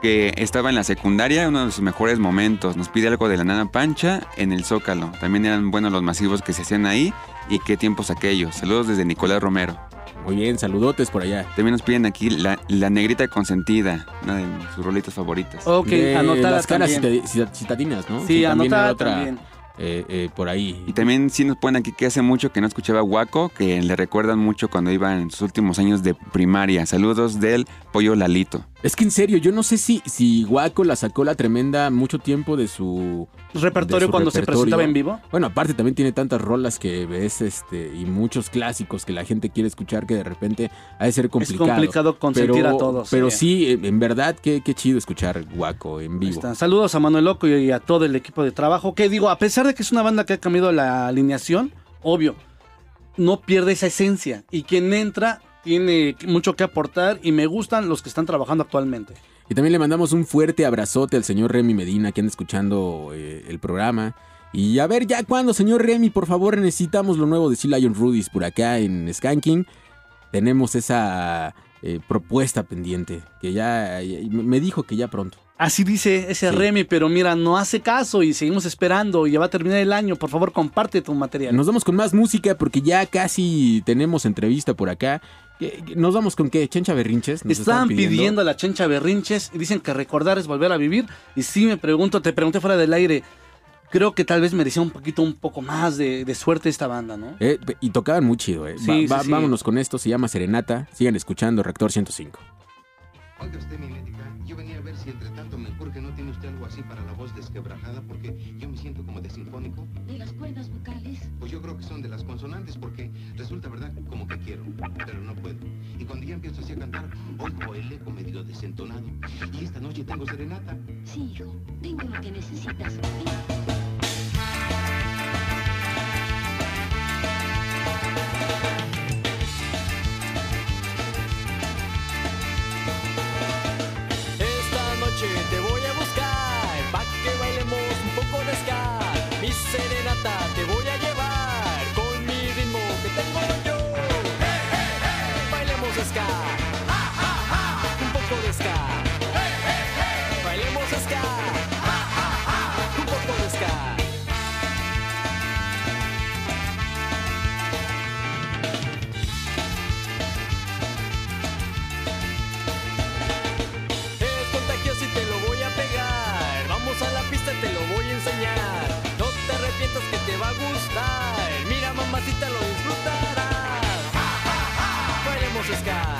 Que estaba en la secundaria, uno de sus mejores momentos. Nos pide algo de la nana pancha en el Zócalo. También eran buenos los masivos que se hacían ahí y qué tiempos aquellos. Saludos desde Nicolás Romero. Muy bien, saludotes por allá. También nos piden aquí la, la negrita consentida, una de sus rolitas favoritas. Ok, De anotada las caras también. citadinas, ¿no? Sí, también anotada otra, también. eh, eh, por ahí. Y también sí nos ponen aquí que hace mucho que no escuchaba Guaco, que le recuerdan mucho cuando iba en sus últimos años de primaria. Saludos del Pollo Lalito. Es que en serio, yo no sé si, si Guaco la sacó la tremenda mucho tiempo de su Repertorio de su cuando se presentaba en vivo. Bueno, aparte también tiene tantas rolas que ves este y muchos clásicos que la gente quiere escuchar que de repente ha de ser complicado. complicado consentir pero, a todos, Pero sí. sí, en- verdad, qué, qué chido escuchar Guaco en vivo. está. Saludos a Manuel Loco y a todo el equipo de trabajo. Que digo, a pesar de que es una banda que ha cambiado la alineación, obvio, no pierde esa esencia. Y quien entra tiene mucho que aportar y me gustan los que están trabajando actualmente. Y también le mandamos un fuerte abrazote al señor Remy Medina que anda escuchando eh, el programa. Y a ver, ya cuando, señor Remy, por favor, necesitamos lo nuevo de Sea Lion Rudies por acá en Skanking. Tenemos esa eh, propuesta pendiente que ya, ya- me dijo que ya pronto. Así dice ese Sí. Remy, pero mira, no hace caso y seguimos esperando y ya va a terminar el año. Por favor, comparte tu material. Nos vamos con más música porque ya casi tenemos entrevista por acá. ¿Qué- qué- ¿Nos vamos con qué? ¿Chencha Berrinches? Nos Estaban pidiendo a la chencha berrinches y dicen que recordar es volver a vivir. Y sí me pregunto, te pregunté fuera del aire, creo que tal vez merecía un poquito, un poco más de, de suerte esta banda, ¿no? Eh, y tocaban muy chido, eh. Sí, Va- va- sí, sí. Vámonos con esto, se llama Serenata. Sigan escuchando Reactor 105. Oiga usted, mi médica, yo venía a ver si entre tanto me urge no tiene usted algo así para la voz desquebrajada, porque yo me siento como de sinfónico. ¿De las cuerdas vocales? Pues yo creo que son de las consonantes, porque resulta verdad como que quiero, pero no oigo el eco medio desentonado. Y esta noche tengo serenata. Sí, hijo, tengo lo que necesitas. Esta noche te voy a buscar pa' que bailemos un poco de ska. Mi serenata te voy a llevar con mi ritmo que tengo yo. Bailemos ska. Mamacita, lo disfrutarás. Bailemos ska.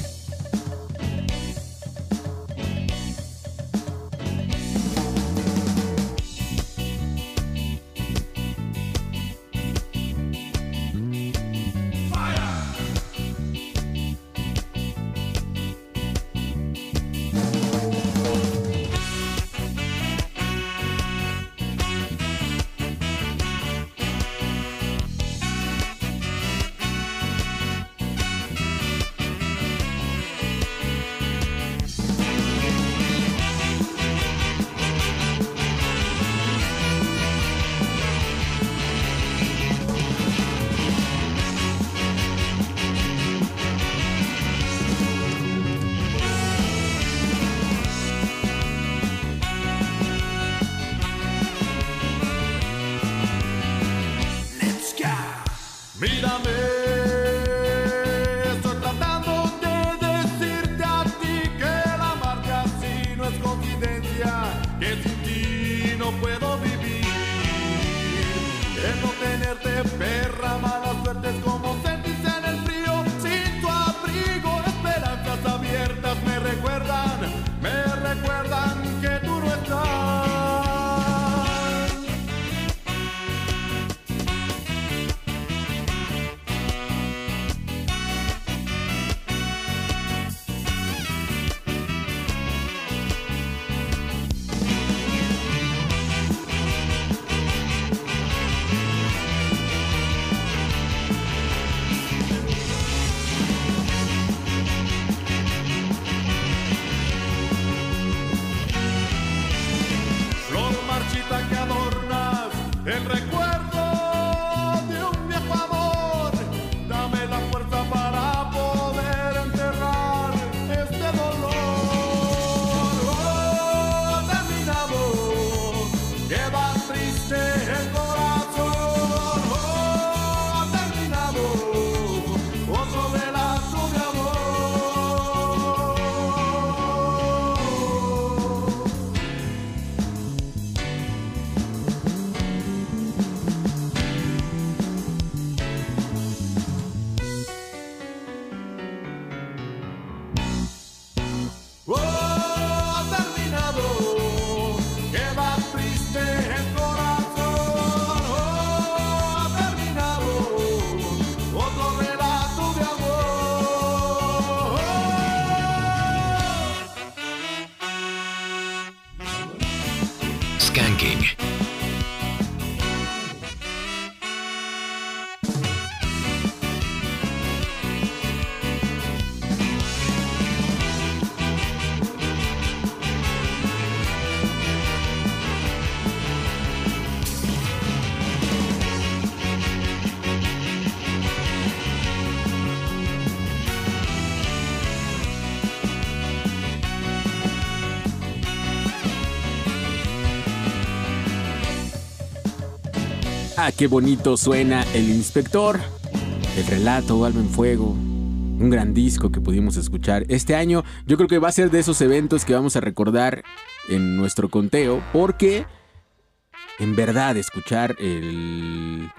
Qué bonito suena el inspector. El relato, Alma en Fuego. Un gran disco que pudimos escuchar este año. Yo creo que va a ser de esos eventos que vamos a recordar en nuestro conteo. Porque en verdad escuchar el,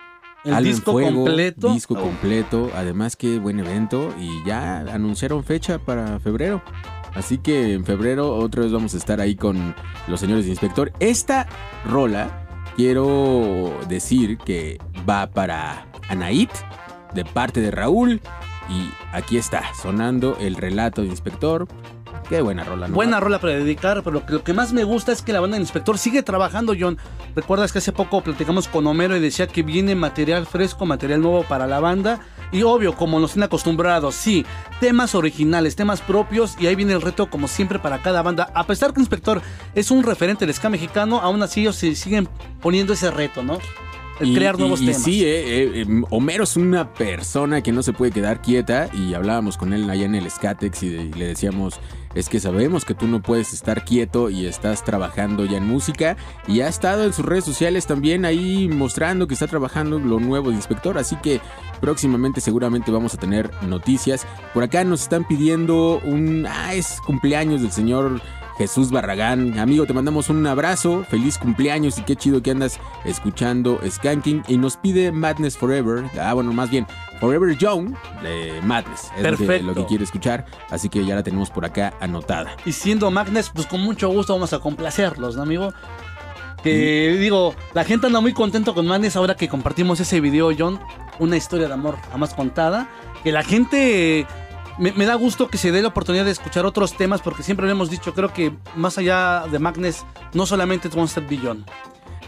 El Alma en disco Fuego, completo. Disco completo. Además, qué buen evento. Y ya anunciaron fecha para febrero. Así que en febrero otra vez vamos a estar ahí con los señores de inspector. Esta rola quiero decir que va para Anaid de parte de Raúl. Y aquí está, sonando el relato de inspector. Qué buena rola, ¿no? Buena rola para dedicar, pero lo que, lo que más me gusta es que la banda del inspector sigue trabajando, John. Recuerdas que hace poco platicamos con Homero y decía que viene material fresco, material nuevo para la banda. Y obvio, como nos tienen acostumbrados, sí, temas originales, temas propios, y ahí viene el reto como siempre para cada banda. A pesar que Inspector es un referente del ska mexicano, aún así ellos se siguen poniendo ese reto, ¿no? El crear y- nuevos y temas. sí, eh, eh, eh, Homero es una persona que no se puede quedar quieta y hablábamos con él allá en el Skatex y, de- y le decíamos, es que sabemos que tú no puedes estar quieto y estás trabajando ya en música y ha estado en sus redes sociales también ahí mostrando que está trabajando lo nuevo de Inspector, así que próximamente seguramente vamos a tener noticias. Por acá nos están pidiendo un... Ah, es cumpleaños del señor... Jesús Barragán, amigo, te mandamos un abrazo, feliz cumpleaños y qué chido que andas escuchando Skanking y nos pide Madness Forever, ah bueno, más bien Forever Young de Madness, es lo que, Perfecto. lo que quiere escuchar, así que ya la tenemos por acá anotada. Y siendo Magnes, pues con mucho gusto vamos a complacerlos, ¿no, amigo? Que digo, la gente anda muy contento con Magnes ahora que compartimos ese video, John. Una historia de amor jamás contada. Que la gente. Me, me da gusto que se dé la oportunidad de escuchar otros temas porque siempre lo hemos dicho, creo que más allá de Magnes, no solamente es Monster Beyond.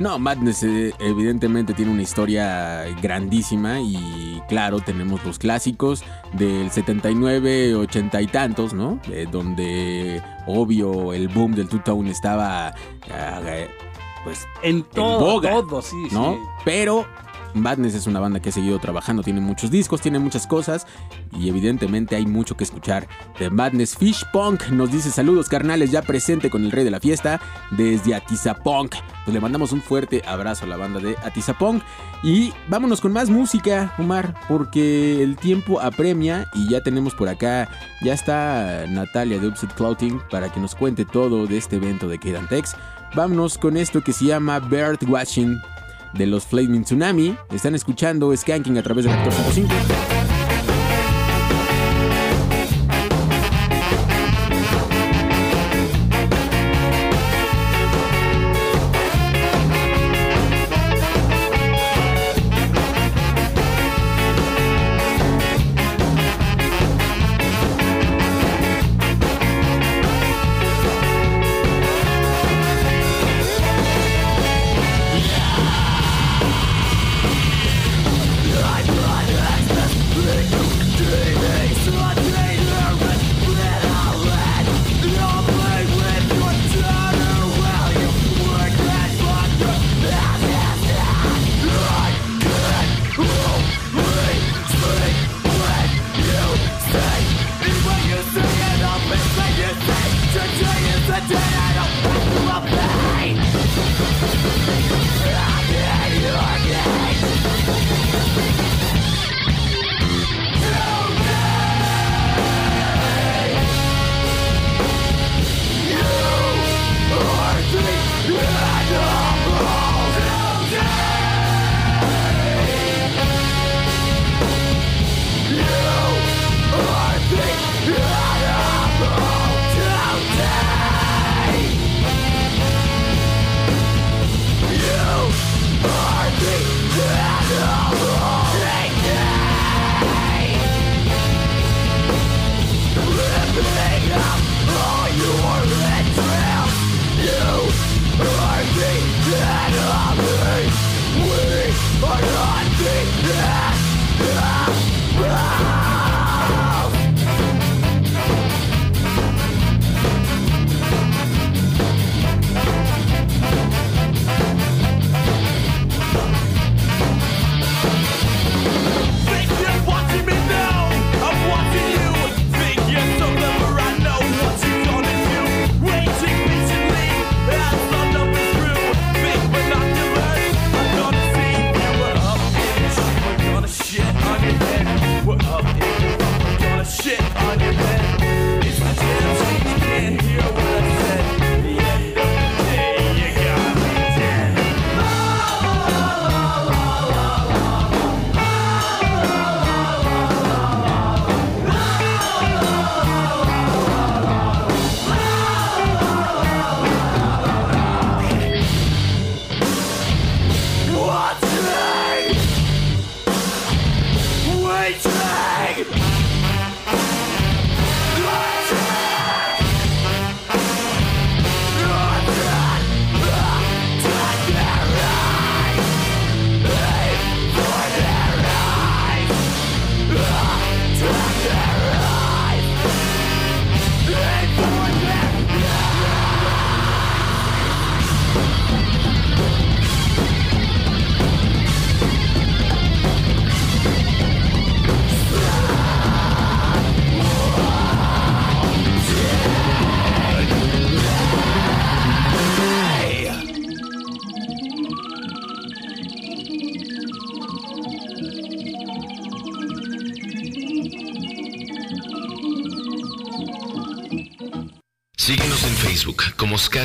No, Madness eh, evidentemente tiene una historia grandísima y claro, tenemos los clásicos del 79, 80 y tantos, ¿no? Eh, donde obvio el boom del two-tone estaba ah, eh, pues En todo, boga, todo, sí, ¿no? sí. Pero Madness es una banda que ha seguido trabajando, tiene muchos discos, tiene muchas cosas y evidentemente hay mucho que escuchar de Madness. Fish Punk nos dice saludos carnales, ya presente con el rey de la fiesta desde Atizapunk. Pues le mandamos un fuerte abrazo a la banda de Atizapunk y vámonos con más música, Omar, porque el tiempo apremia y ya tenemos por acá, ya está Natalia de Upset Clouting para que nos cuente todo de este evento de Kedantex. Vámonos con esto que se llama birdwatching de los Flaming Tsunami. Están escuchando Skanking a través de 14.5.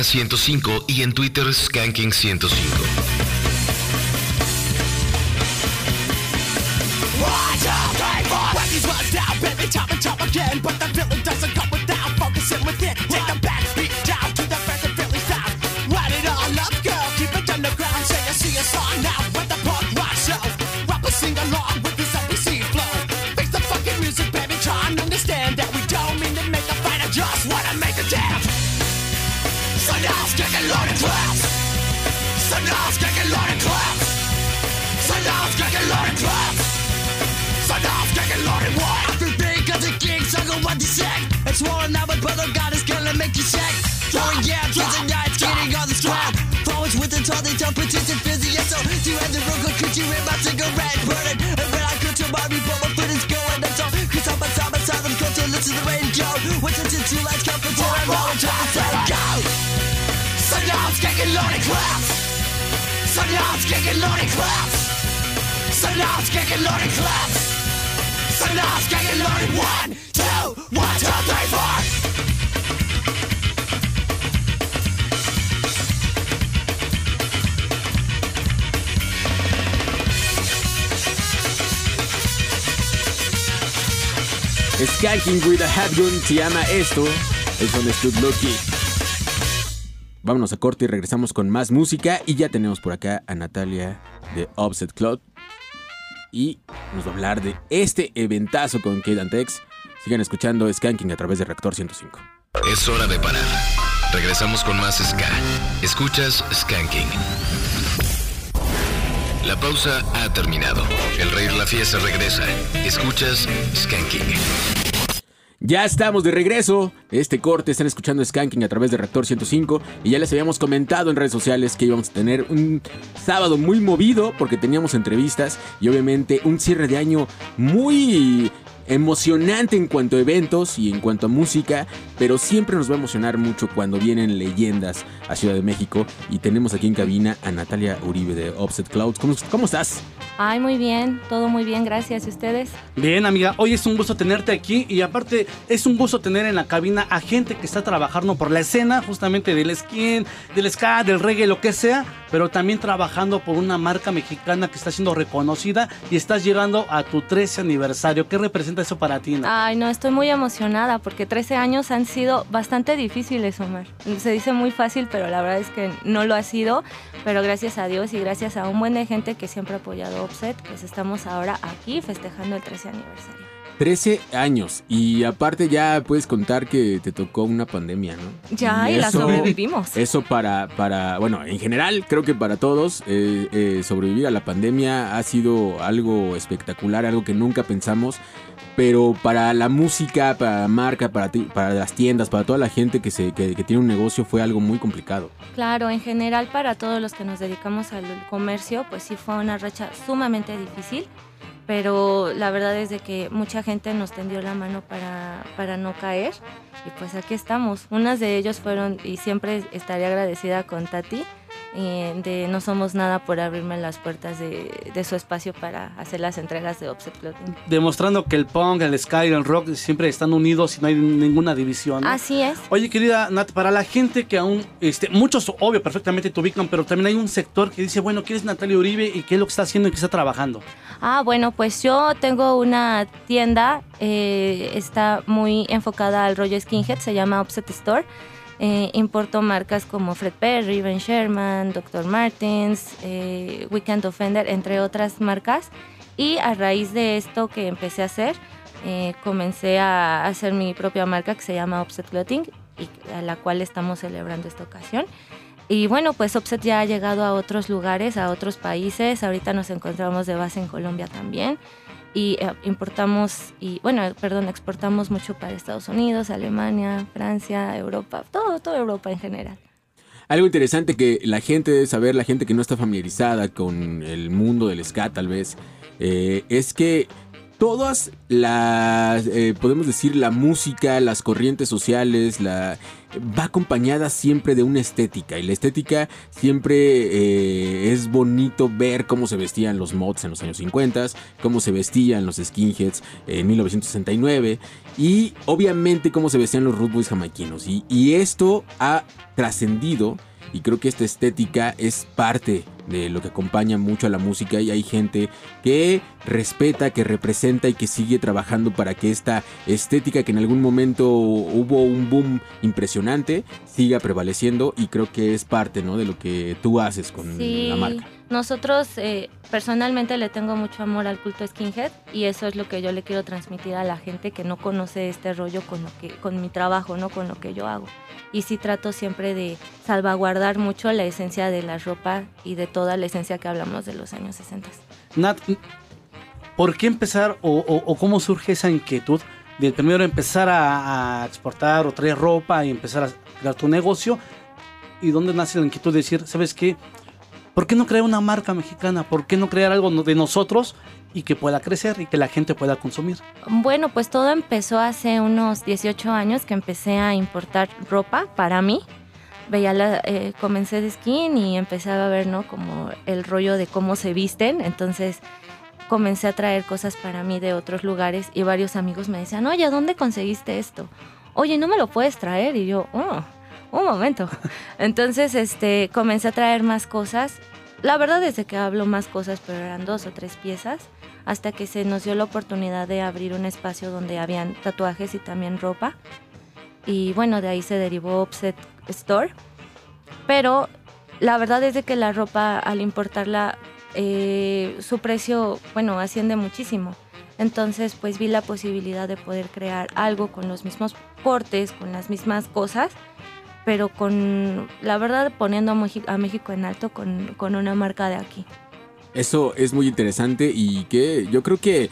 105 y en Twitter Skanking105. Se llama esto. Es donde Stood Lucky. Vámonos a corte y regresamos con más música. Y ya tenemos por acá a Natalia de Offset Cloud. Y nos va a hablar de este eventazo con Kate Tex. Sigan escuchando Skanking a través de Reactor 105. Es hora de parar. Regresamos con más Ska. Escuchas Skanking. La pausa ha terminado. El rey de la fiesta regresa. Escuchas Skanking. Ya estamos de regreso. Este corte están escuchando Skanking a través de Reactor 105 y ya les habíamos comentado en redes sociales que íbamos a tener un sábado muy movido porque teníamos entrevistas y obviamente un cierre de año muy emocionante en cuanto a eventos y en cuanto a música, pero siempre nos va a emocionar mucho cuando vienen leyendas a Ciudad de México y tenemos aquí en cabina a Natalia Uribe de Offset Clouds. ¿Cómo, cómo estás? Ay, muy bien, todo muy bien, gracias. ¿Y ustedes? Bien, amiga, hoy es un gusto tenerte aquí y aparte es un gusto tener en la cabina a gente que está trabajando por la escena, justamente del skin, del ska, del reggae, lo que sea, pero también trabajando por una marca mexicana que está siendo reconocida y estás llegando a tu 13 aniversario. ¿Qué representa eso para ti? Nat? Ay, no, estoy muy emocionada porque 13 años han sido bastante difíciles, Omar. Se dice muy fácil, pero la verdad es que no lo ha sido. Pero gracias a Dios y gracias a un buen de gente que siempre ha apoyado Offset, pues estamos ahora aquí festejando el 13 aniversario. 13 años y aparte ya puedes contar que te tocó una pandemia, ¿no? Ya, y, la eso- sobrevivimos. Eso para, para, bueno, en general creo que para todos eh, eh, sobrevivir a la pandemia ha sido algo espectacular, algo que nunca pensamos, pero para la música, para la marca, para, ti- para las tiendas, para toda la gente que, se, que, que tiene un negocio fue algo muy complicado. Claro, en general para todos los que nos dedicamos al comercio, pues sí fue una racha sumamente difícil, pero la verdad es de que mucha gente nos tendió la mano para, para no caer y pues aquí estamos. Unas de ellos fueron, y siempre estaré agradecida con Tati, eh, de No Somos Nada por abrirme las puertas de, de su espacio para hacer las entregas de Offset Clothing. Demostrando que el punk, el ska y el rock siempre están unidos y no hay ninguna división. ¿no? Así es. Oye, querida Nat, para la gente que aún, este, muchos obvio perfectamente te ubican, pero también hay un sector que dice, bueno, ¿quién es Natalia Uribe y qué es lo que está haciendo y qué está trabajando? Ah, bueno, pues yo tengo una tienda, eh, está muy enfocada al rollo skinhead, se llama Offset Store. Eh, importo marcas como Fred Perry, Ben Sherman, Dr. Martens, eh, Weekend Offender, entre otras marcas. Y a raíz de esto que empecé a hacer, eh, comencé a hacer mi propia marca que se llama Offset Clothing, y a la cual estamos celebrando esta ocasión. Y bueno, pues Offset ya ha llegado a otros lugares, a otros países. Ahorita nos encontramos de base en Colombia también. Y eh, importamos, y bueno, perdón, exportamos mucho para Estados Unidos, Alemania, Francia, Europa, todo, toda Europa en general. Algo interesante que la gente debe saber, la gente que no está familiarizada con el mundo del ska tal vez, eh, es que todas las, eh, podemos decir, la música, las corrientes sociales, la, va acompañada siempre de una estética. Y la estética siempre eh, es bonito ver cómo se vestían los mods en los años 50, cómo se vestían los skinheads en 1969 y obviamente cómo se vestían los root boys jamaiquinos. Y, y esto ha trascendido y creo que esta estética es parte de lo que acompaña mucho a la música y hay gente que respeta, que representa y que sigue trabajando para que esta estética que en algún momento hubo un boom impresionante siga prevaleciendo y creo que es parte ¿no? de lo que tú haces con Sí, la marca. Nosotros eh, personalmente le tengo mucho amor al culto skinhead y eso es lo que yo le quiero transmitir a la gente que no conoce este rollo con lo que con mi trabajo, no con lo que yo hago. Y sí trato siempre de salvaguardar mucho la esencia de la ropa y de toda la esencia que hablamos de los años 60. Nat, ¿por qué empezar o, o- o cómo surge esa inquietud de primero empezar a, a exportar o traer ropa y empezar a crear tu negocio? ¿Y dónde nace la inquietud de decir, ¿sabes qué? ¿Por qué no crear una marca mexicana? ¿Por qué no crear algo de nosotros y que pueda crecer y que la gente pueda consumir? Bueno, pues todo empezó hace unos 18 años que empecé a importar ropa para mí. Veía la, eh, comencé de skin y empezaba a ver, ¿no? Como el rollo de cómo se visten. Entonces comencé a traer cosas para mí de otros lugares y varios amigos me decían, oye, ¿dónde conseguiste esto? Oye, ¿no me lo puedes traer? Y yo, oh, un momento. Entonces, este, comencé a traer más cosas. La verdad es que hablo más cosas, pero eran dos o tres piezas, hasta que se nos dio la oportunidad de abrir un espacio donde habían tatuajes y también ropa. Y bueno, de ahí se derivó Offset Store. Pero la verdad es de que la ropa, al importarla, eh, su precio, bueno, asciende muchísimo. Entonces, pues vi la posibilidad de poder crear algo con los mismos cortes, con las mismas cosas, pero con, la verdad, poniendo a, México en alto con, con una marca de aquí. Eso es muy interesante y que yo creo que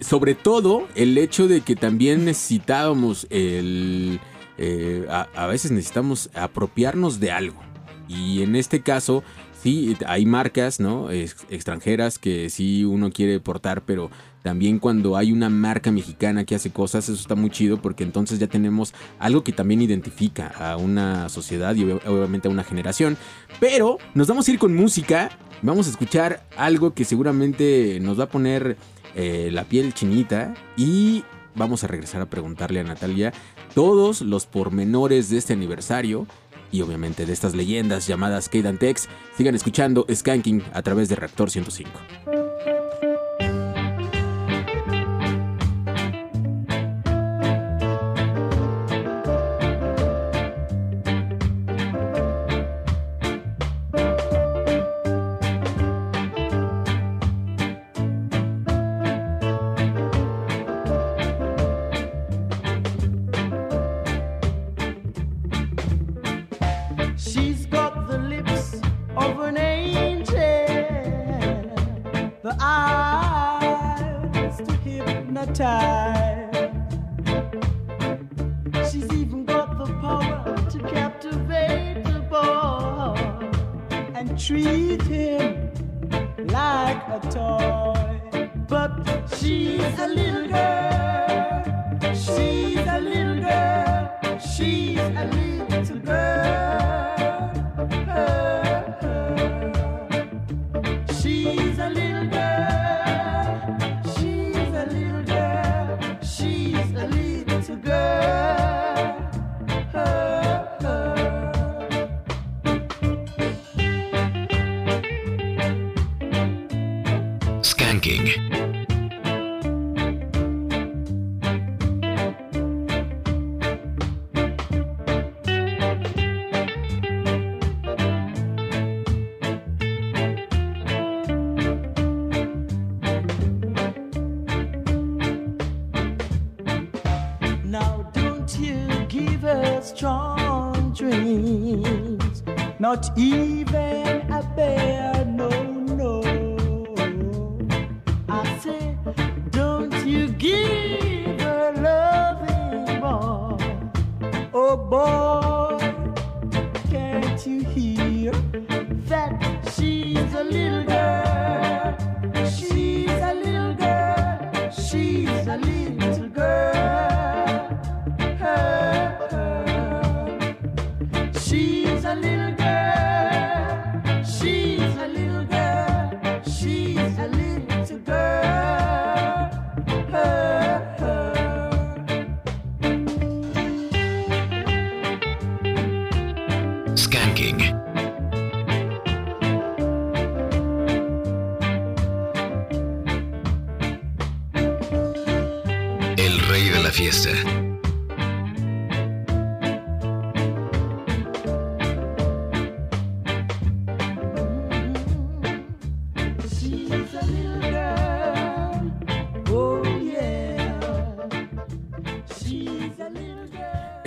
sobre todo el hecho de que también necesitábamos el... eh, a, veces necesitamos apropiarnos de algo. Y en este caso, sí, hay marcas, ¿no? Ex- extranjeras que sí uno quiere portar, pero también cuando hay una marca mexicana que hace cosas, eso está muy chido porque entonces ya tenemos algo que también identifica a una sociedad y ob- obviamente a una generación. Pero nos vamos a ir con música, vamos a escuchar algo que seguramente nos va a poner eh, la piel chinita y vamos a regresar a preguntarle a Natalia todos los pormenores de este aniversario y obviamente de estas leyendas llamadas Kate and Tex. Sigan escuchando Skanking a través de Reactor 105. not.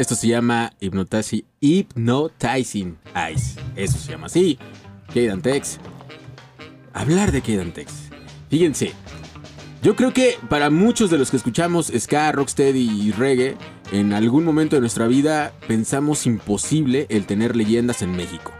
Esto se llama Hypnotazi- Hypnotizing Eyes. Eso se llama así. And Tex. Hablar de and Tex. Fíjense. Yo creo que para muchos de los que escuchamos ska, rocksteady y reggae, en algún momento de nuestra vida pensamos imposible el tener leyendas en México.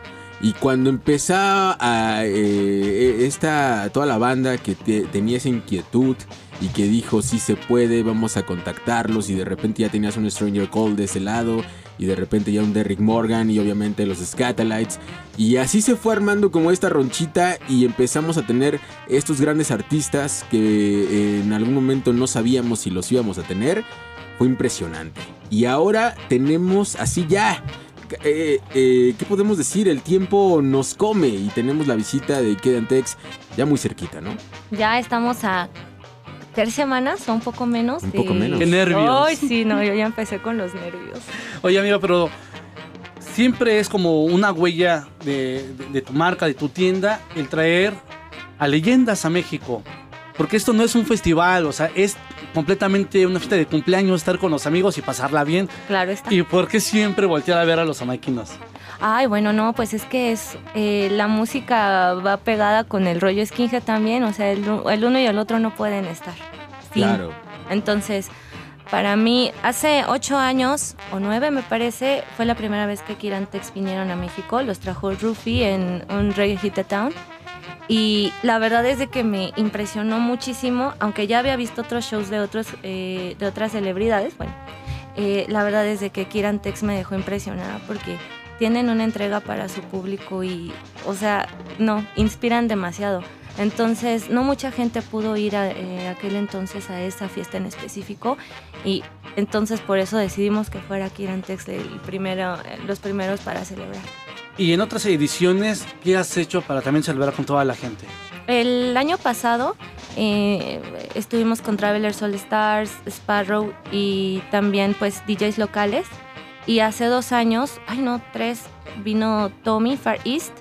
Y cuando empezaba a, eh, esta, toda la banda que te- tenía esa inquietud y que dijo sí se puede, vamos a contactarlos y de repente ya tenías un Stranger Call de ese lado y de repente ya un Derrick Morgan y obviamente los Scatalites y así se fue armando como esta ronchita y empezamos a tener estos grandes artistas que eh, en algún momento no sabíamos si los íbamos a tener. Fue impresionante. Y ahora tenemos así ya eh, eh, ¿qué podemos decir? El tiempo nos come y tenemos la visita de Kedantex ya muy cerquita, ¿no? Ya estamos a tres semanas o un poco menos. Un poco de- menos. Qué nervios. Ay, sí, no, yo ya empecé con los nervios. Oye, amigo, pero siempre es como una huella de, de- de tu marca, de tu tienda, el traer a leyendas a México. Porque esto no es un festival, o sea, es completamente una fiesta de cumpleaños, estar con los amigos y pasarla bien. Claro está. ¿Y por qué siempre voltear a ver a los jamaiquinos? Ay, bueno, no, pues es que es eh, la música va pegada con el rollo skinhead también, o sea, el, el uno y el otro no pueden estar. Claro. Entonces, para mí, hace ocho años o nueve, me parece, fue la primera vez que Kiran Tex vinieron a México. Los trajo Rufi en un Reggae Hit the Town. Y la verdad es de que me impresionó muchísimo, aunque ya había visto otros shows de, otros, eh, de otras celebridades. Bueno, eh, la verdad es de que Kiran Tex me dejó impresionada porque tienen una entrega para su público y, o sea, no, inspiran demasiado. Entonces, no mucha gente pudo ir a eh, aquel entonces a esa fiesta en específico y entonces por eso decidimos que fuera Kiran Tex el primero, los primeros para celebrar. Y en otras ediciones, ¿qué has hecho para también celebrar con toda la gente? El año pasado eh, estuvimos con Travelers All Stars, Sparrow y también pues DJs locales. Y hace dos años, ay no, tres, vino Tommy Far East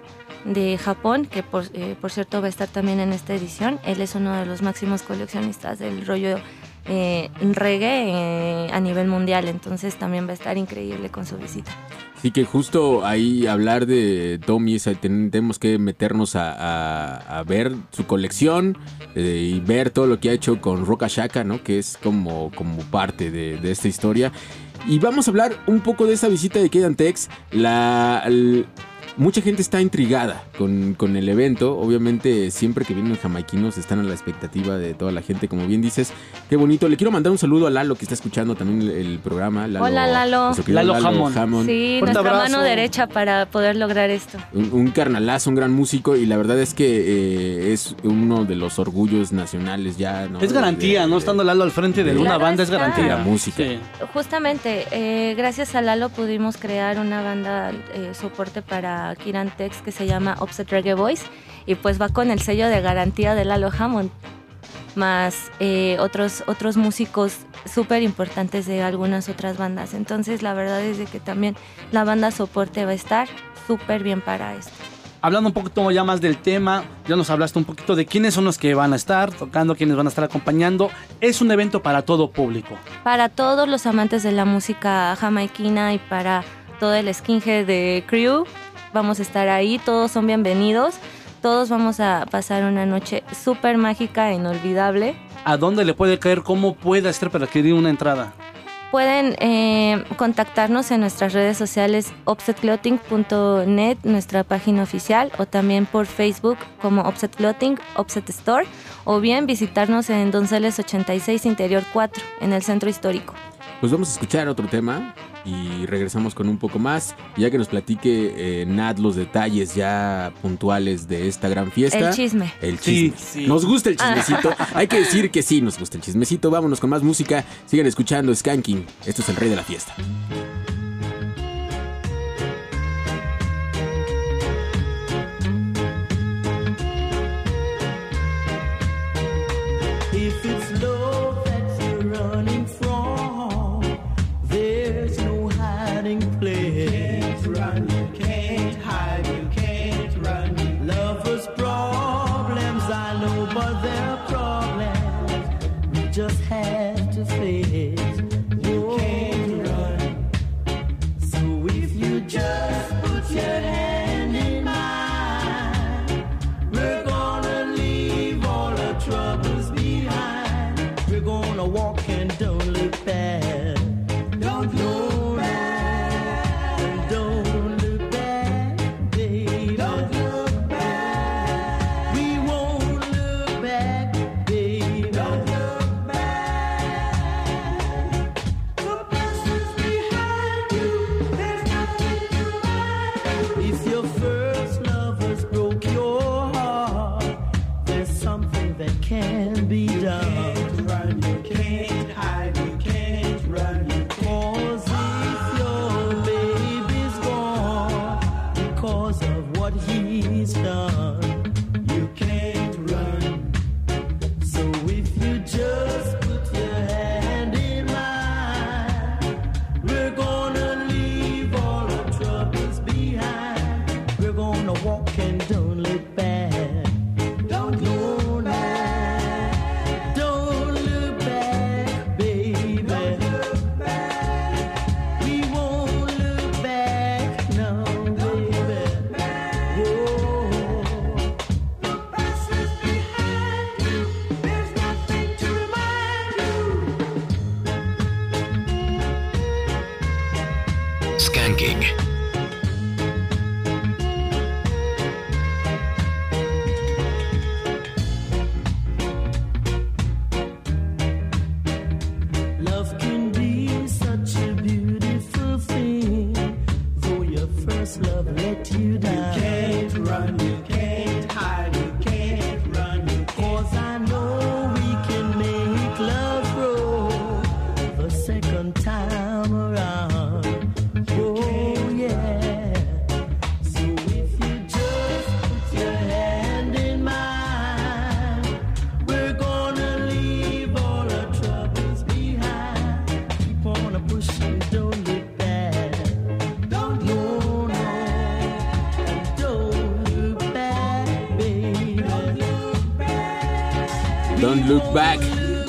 de Japón, que por, eh, por cierto va a estar también en esta edición. Él es uno de los máximos coleccionistas del rollo eh, reggae eh, a nivel mundial, entonces también va a estar increíble con su visita. Así que justo ahí hablar de Tommy, ten- tenemos que meternos a, ver su colección eh, y ver todo lo que ha hecho con Roca Shaka, ¿no? Que es como, como parte de esta historia. Y vamos a hablar un poco de esa visita de Kedan Tex. La, mucha gente está intrigada con, con el evento. Obviamente, siempre que vienen jamaiquinos están a la expectativa de toda la gente. Como bien dices, qué bonito. Le quiero mandar un saludo a Lalo que está escuchando también el, el programa. Lalo- Hola Lalo. querido Lalo Hammond. Sí, Fuerte nuestra abrazo. mano derecha para poder lograr esto. Un, un carnalazo, un gran músico y la verdad es que eh, es uno de los orgullos nacionales ya. ¿no? Es garantía, De- ¿no? de- Estando Lalo al frente de de- una banda es garantía. La música. Sí. Justamente, eh, gracias a Lalo pudimos crear una banda eh, soporte para Kiran Tex que se llama Offset Reggae Boys y pues va con el sello de garantía de Lalo Hammond, más eh, otros, otros músicos súper importantes de algunas otras bandas. Entonces la verdad es de que también la banda soporte va a estar súper bien para esto. Hablando un poquito ya más del tema, ya nos hablaste un poquito de quiénes son los que van a estar tocando, quiénes van a estar acompañando. Es un evento para todo público. Para todos los amantes de la música jamaiquina y para todo el skinhead de Crew, vamos a estar ahí, todos son bienvenidos, todos vamos a pasar una noche súper mágica e inolvidable. ¿A dónde le puede caer? ¿Cómo puede estar para adquirir una entrada? Pueden eh, contactarnos en nuestras redes sociales offsetclothing.net, nuestra página oficial, o también por Facebook como Offset Clothing, Offset Store, o bien visitarnos en Donceles 86 Interior 4, en el centro histórico. Pues vamos a escuchar otro tema y regresamos con un poco más, ya que nos platique eh, Nat los detalles ya puntuales de esta gran fiesta. El chisme. El Sí, chisme. sí. Nos gusta el chismecito. Hay que decir que sí, nos gusta el chismecito. Vámonos con más música. Sigan escuchando Skanking. Esto es el rey de la fiesta. Just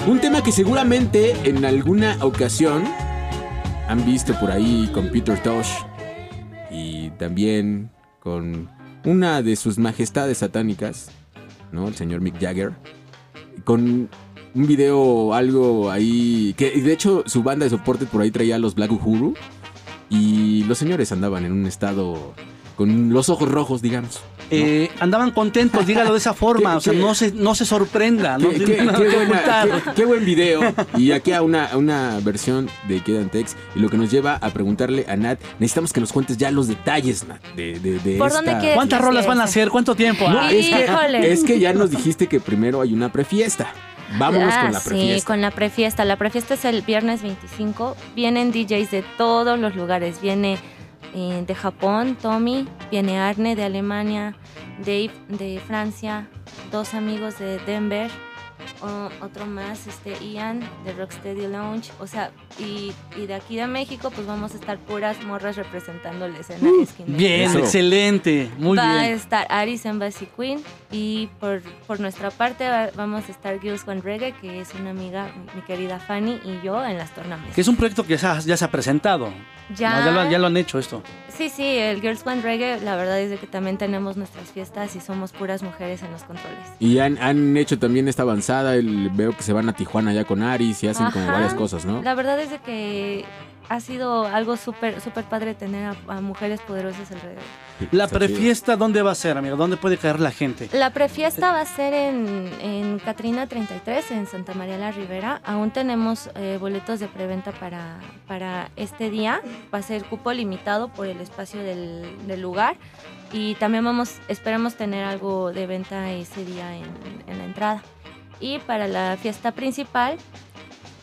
Un tema que seguramente en alguna ocasión han visto por ahí con Peter Tosh y también con una de sus majestades satánicas, ¿no? El señor Mick Jagger. Con un video, algo ahí. Que de hecho su banda de soporte por ahí traía a los Black Uhuru. Y los señores andaban en un estado con los ojos rojos, digamos. Eh, andaban contentos, dígalo de esa forma, ¿Qué- o sea, qué- no se, no se sorprenda. no Qué, tiene qué- nada qué que buena- ocultar. qué- qué buen video. Y aquí a una, una versión de Quedan Tex. Y lo que nos lleva a preguntarle a Nat, necesitamos que nos cuentes ya los detalles, Nat, de, de, de ¿Por esta- dónde quieres ¿Cuántas rolas van a hacer? ¿Cuánto tiempo? No, es que, Híjole. es que ya nos dijiste que primero hay una prefiesta. Vámonos Ah, con la Sí, prefiesta. con la prefiesta. La prefiesta es el viernes 25. Vienen DJs de todos los lugares. Viene eh, de Japón, Tommy. Viene Arne de Alemania. Dave de Francia. Dos amigos de Denver. otro más, este Ian de Rocksteady Lounge. O sea, y, y de aquí de México, pues vamos a estar puras morras representando la escena. Uh, Bien, Eso. excelente, muy va a bien. estar Aris Embassy Queen y por, por nuestra parte va- vamos a estar Girls One Reggae, que es una amiga, mi querida Fanny y yo en las tornamesas. Que es un proyecto que ya, se ha- ya se ha presentado. Ya. No, ya, lo, ya lo han hecho esto. Sí, sí, el Girls One Reggae, la verdad es de que también tenemos nuestras fiestas y somos puras mujeres en los controles. Y han, han hecho también esta avanzada. el- veo que se van a Tijuana ya con Aris y hacen como Ajá. varias cosas, ¿no? La verdad es de que ha sido algo súper súper padre tener a, a mujeres poderosas alrededor. La prefiesta, ¿dónde va a ser, amigo? ¿Dónde puede caer la gente? La prefiesta va a ser en, en Catrina 33, en Santa María la Ribera. Aún tenemos eh, boletos de preventa para, para este día. Va a ser cupo limitado por el espacio del, del lugar. Y también vamos, esperamos tener algo de venta ese día en, en la entrada. Y para la fiesta principal,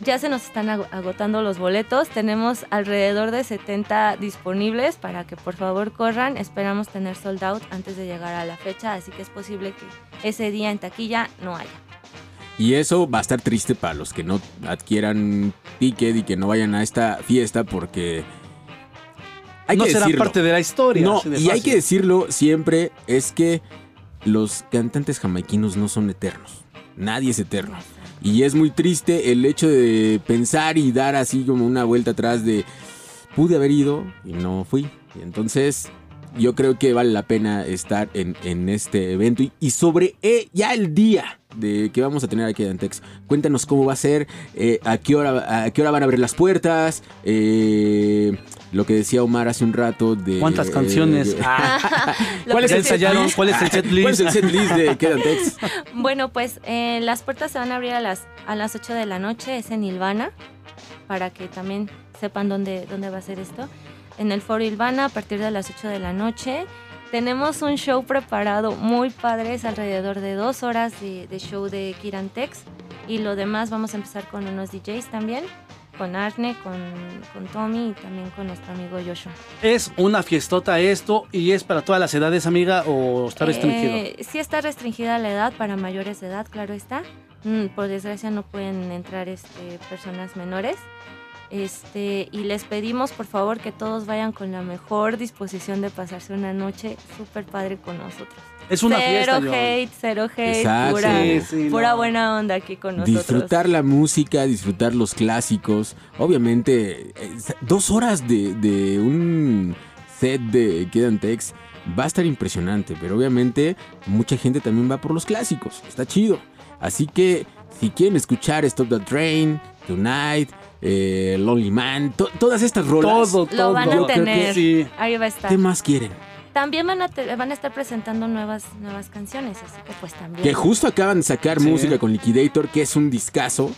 ya se nos están ago- agotando los boletos. Tenemos alrededor de 70 disponibles para que por favor corran. Esperamos tener sold out antes de llegar a la fecha, así que es posible que ese día en taquilla no haya. Y eso va a estar triste para los que no adquieran ticket y que no vayan a esta fiesta porque... Hay no que serán decirlo. parte de la historia. No, y hay que decirlo siempre, es que los cantantes jamaiquinos no son eternos. Nadie es eterno. Y es muy triste el hecho de pensar y dar así como una vuelta atrás de pude haber ido y no fui. Y entonces yo creo que vale la pena estar en, en este evento. Y, sobre eh, ya el día de que vamos a tener aquí en Antex, cuéntanos cómo va a ser, eh, a, qué hora, a qué hora van a abrir las puertas, eh, lo que decía Omar hace un rato de... ¿Cuántas canciones? Ah. ¿Cuál es ¿Ya el ensayaron? ¿Cuál es el set list? ¿Cuál es el set list de Quedantex? Bueno, pues eh, las puertas se van a abrir a las, a las 8 de la noche, es en Ilvana, para que también sepan dónde, dónde va a ser esto. En el Foro Ilvana a partir de las 8 de la noche. Tenemos un show preparado muy padre, es alrededor de dos horas de, de show de Kiran Tex. Y lo demás vamos a empezar con unos DJs también, con Arne, con, con Tommy y también con nuestro amigo Joshua. Es una fiestota esto y es para todas las edades, amiga, o está restringido. Eh, sí está restringida la edad para mayores de edad, claro está. Mm, por desgracia no pueden entrar este, personas menores. Este, y les pedimos por favor que todos vayan con la mejor disposición de pasarse una noche súper padre con nosotros. Es una cero fiesta, hate, cero hate, Exacto. pura, Sí, sí, pura no. buena onda aquí con nosotros. Disfrutar la música, disfrutar los clásicos. Obviamente, dos horas de, de un set de Quedan Tex va a estar impresionante, pero obviamente mucha gente también va por los clásicos. Está chido. Así que si quieren escuchar Stop the Train, Tonight, eh, Lonely Man, to- todas estas rolas. Lo van a tener. sí. Ahí va a estar. ¿Qué más quieren? También van a, te- van a estar presentando nuevas, nuevas canciones, así que pues también. Que justo acaban de sacar Sí. música con Liquidator, que es un discazo.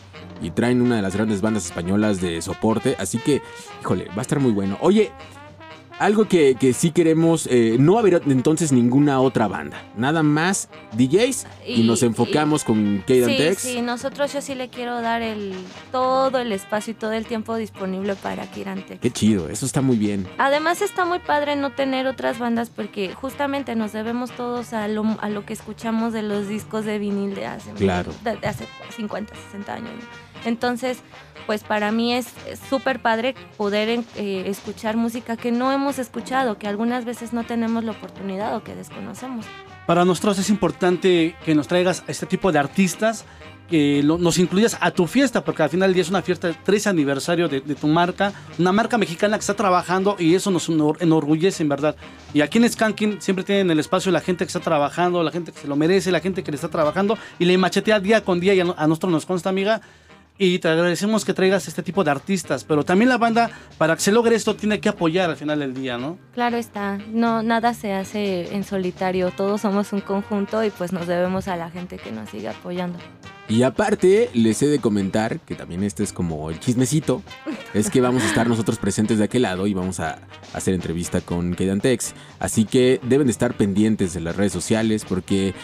Y traen una de las grandes bandas españolas de soporte. Así que, híjole, va a estar muy bueno. Oye, algo que, que sí queremos, eh, no haber entonces ninguna otra banda. Nada más DJs y, Y- nos enfocamos con Kaden Sí, Tex. sí, nosotros yo sí le quiero dar el todo el espacio y todo el tiempo disponible para Kirante. Qué chido, eso está muy bien. Además está muy padre no tener otras bandas porque justamente nos debemos todos a lo, a lo que escuchamos de los discos de vinil de hace, Claro. de, de hace 50, 60 años. ¿no? Entonces, pues para mí es súper padre poder eh, escuchar música que no hemos escuchado, que algunas veces no tenemos la oportunidad o que desconocemos. Para nosotros es importante que nos traigas este tipo de artistas, que nos incluyas a tu fiesta, porque al final del día es una fiesta de 13 aniversario de, tu marca, una marca mexicana que está trabajando y eso nos enor- enorgullece en verdad. Y aquí en Skanking siempre tienen el espacio la gente que está trabajando, la gente que se lo merece, la gente que le está trabajando y le machetea día con día y a nosotros nos consta, amiga. Y te agradecemos que traigas este tipo de artistas, pero también la banda, para que se logre esto, tiene que apoyar al final del día, ¿no? Claro está, no nada se hace en solitario, todos somos un conjunto y pues nos debemos a la gente que nos sigue apoyando. Y aparte, les he de comentar, que también este es como el chismecito, es que vamos a estar nosotros presentes de aquel lado y vamos a hacer entrevista con Kedantex. Así que deben de estar pendientes de las redes sociales porque,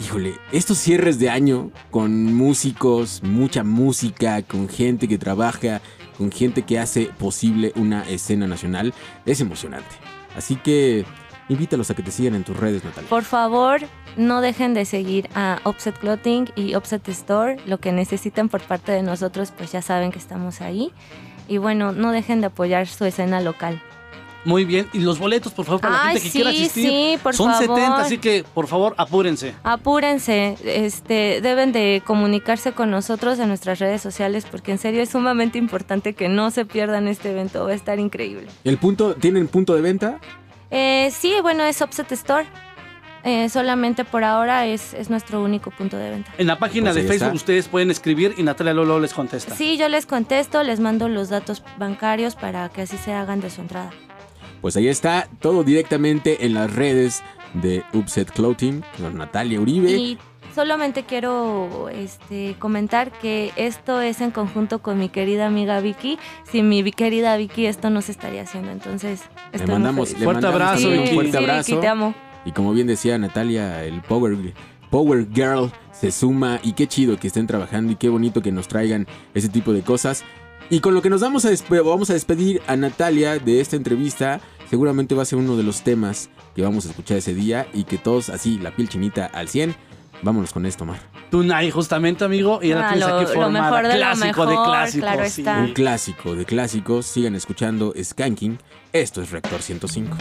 híjole, estos cierres de año con músicos, mucha música, con gente que trabaja, con gente que hace posible una escena nacional, es emocionante. Así que invítalos a que te sigan en tus redes, Natalia. Por favor, no dejen de seguir a Offset Clothing y Offset Store, lo que necesiten por parte de nosotros, pues ya saben que estamos ahí. Y bueno, no dejen de apoyar su escena local. Muy bien, y los boletos, por favor, para la gente que sí, quiera asistir. sí, por Son favor. 70, así que por favor, apúrense. Apúrense, este, deben de comunicarse con nosotros en nuestras redes sociales porque en serio es sumamente importante que no se pierdan este evento, va a estar increíble. ¿El punto, ¿Tienen punto de venta? Eh, sí, bueno, es Offset Store. Eh, solamente por ahora es, es nuestro único punto de venta. En la página Pues de Facebook está. ustedes pueden escribir y Natalia Lolo les contesta. Sí, yo les contesto, les mando los datos bancarios para que así se hagan de su entrada. Pues ahí está, todo directamente en las redes de Upset Clothing, con Natalia Uribe. Y solamente quiero este, comentar que esto es en conjunto con mi querida amiga Vicky. Sin mi querida Vicky esto no se estaría haciendo, entonces Le mandamos, le mandamos Sí, un fuerte sí, abrazo. Vicky, te amo. Y como bien decía Natalia, el Power, Power Girl se suma y qué chido que estén trabajando y qué bonito que nos traigan ese tipo de cosas. Y con lo que nos vamos a, despe- vamos a despedir a Natalia de esta entrevista, seguramente va a ser uno de los temas que vamos a escuchar ese día y que todos así, la piel chinita al 100. Vámonos con esto, Mar. Tonight, justamente, amigo. Y ahora Ah, tienes lo- aquí lo formada. mejor de lo clásico de clásicos. claro sí. está. Un clásico de clásicos. Sigan escuchando Skanking. Esto es Reactor 105.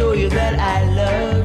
Show you that I loved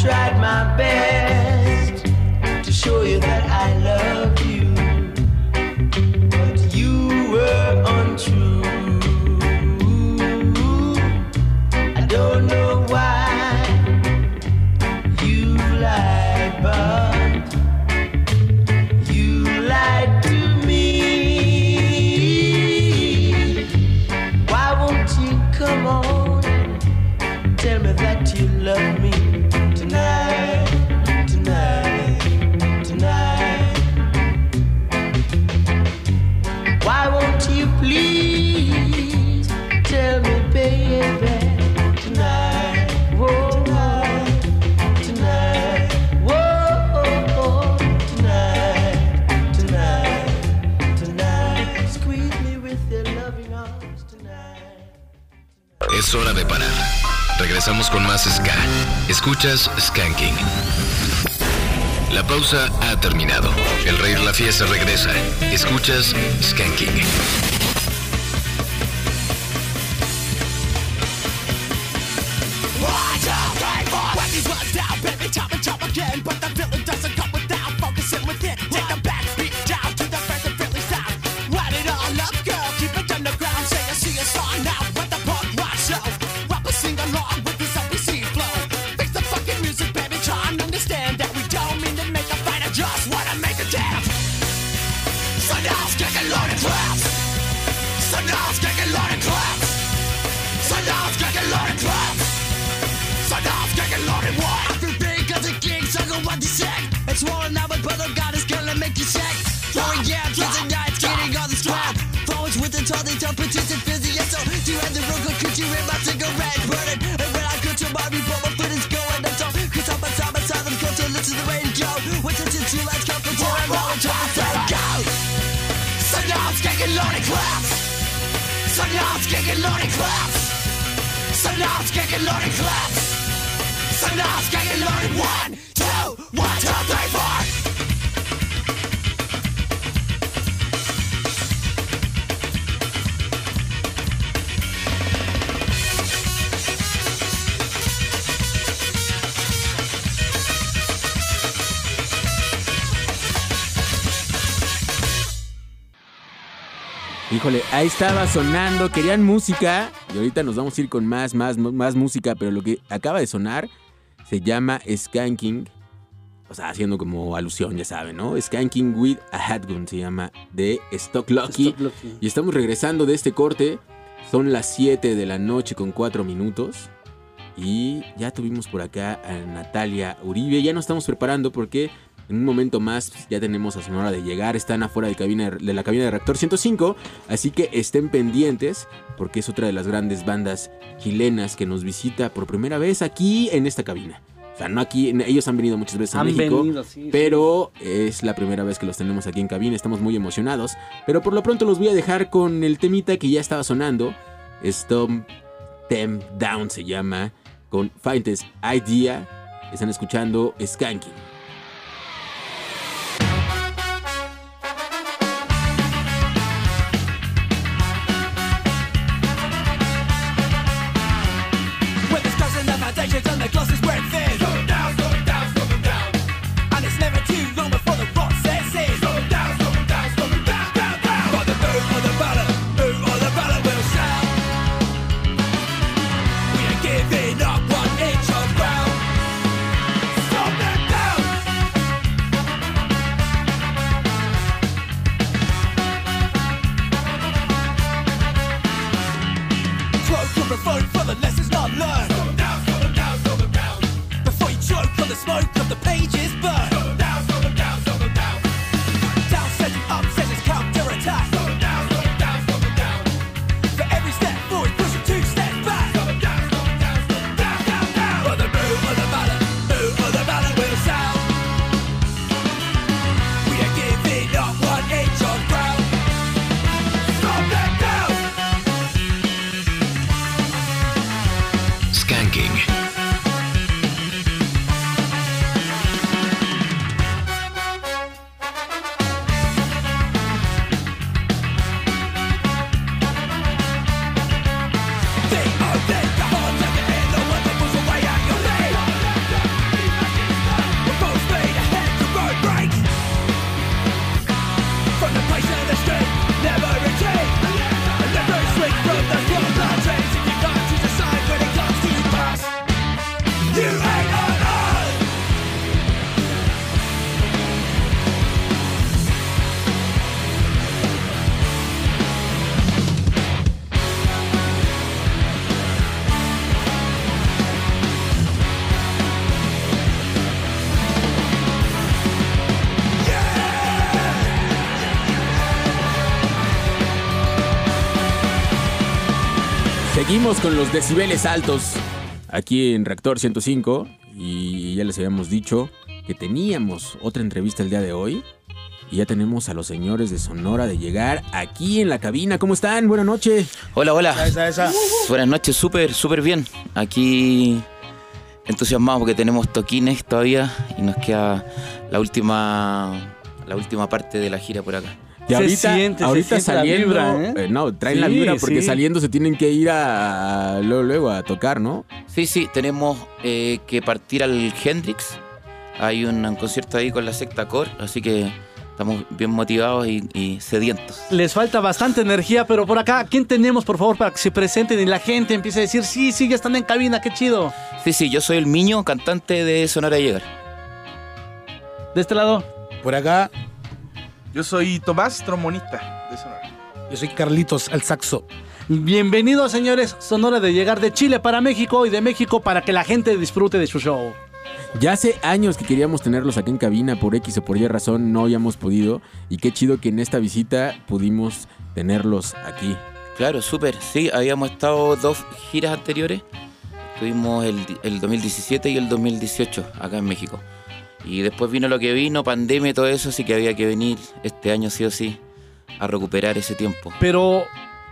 tried my best to show you that. regresamos con más Ska. Escuchas Skanking. La pausa ha terminado. El rey la fiesta regresa. Escuchas Skanking. Ahí estaba sonando, querían música y ahorita nos vamos a ir con más, más, más música, pero lo que acaba de sonar se llama Skanking, o sea, haciendo como alusión, ya saben, ¿no? Skanking with a Hatgun se llama de Stock Lucky. Stock Lucky. Y estamos regresando de este corte, son las 7 de la noche con 4 minutos. Y ya tuvimos por acá a Natalia Uribe. Ya nos estamos preparando porque en un momento más pues, ya tenemos a Sonora de llegar. Están afuera de, la cabina de reactor 105. Así que estén pendientes porque es otra de las grandes bandas chilenas que nos visita por primera vez aquí en esta cabina. O sea, no aquí, ellos han venido muchas veces a México, venido, pero es la primera vez que los tenemos aquí en cabina, estamos muy emocionados, pero por lo pronto los voy a dejar con el temita que ya estaba sonando, Stomp Them Down se llama, con Fighters Idea, están escuchando Skanking. Seguimos con los decibeles altos aquí en Reactor 105 y ya les habíamos dicho que teníamos otra entrevista el día de hoy y ya tenemos a los señores de Sonora de llegar aquí en la cabina. ¿Cómo están? Buenas noches. Hola, hola. Buenas noches, súper, súper bien. Aquí entusiasmados porque tenemos toquines todavía y nos queda la última, la última parte de la gira por acá. Y ahorita, ahorita saliendo, eh, no, traen la vibra porque sí. saliendo se tienen que ir a, a- luego, luego a tocar, ¿no? Sí, sí, tenemos eh, que partir al Hendrix. Hay un, un concierto ahí con la secta Core, así que estamos bien motivados y, y sedientos. Les falta bastante energía, pero por acá, ¿quién tenemos, por favor, para que se presenten y la gente empiece a decir, sí, sí, ya están en cabina, qué chido? Sí, sí, yo soy el Miño, cantante de Sonora Llegar. De este lado. Por acá, yo soy Tomás, trombonista de Sonora. Yo soy Carlitos, al saxo. Bienvenidos, señores. Sonora de llegar de Chile para México y de México para que la gente disfrute de su show. Ya hace años que queríamos tenerlos aquí en cabina, por X o por Y razón no habíamos podido. Y qué chido que en esta visita pudimos tenerlos aquí. Claro, súper. Sí, habíamos estado dos giras anteriores. Tuvimos el, el 2017 y el 2018 acá en México. Y después vino lo que vino, pandemia y todo eso, así que había que venir este año sí o sí a recuperar ese tiempo. Pero,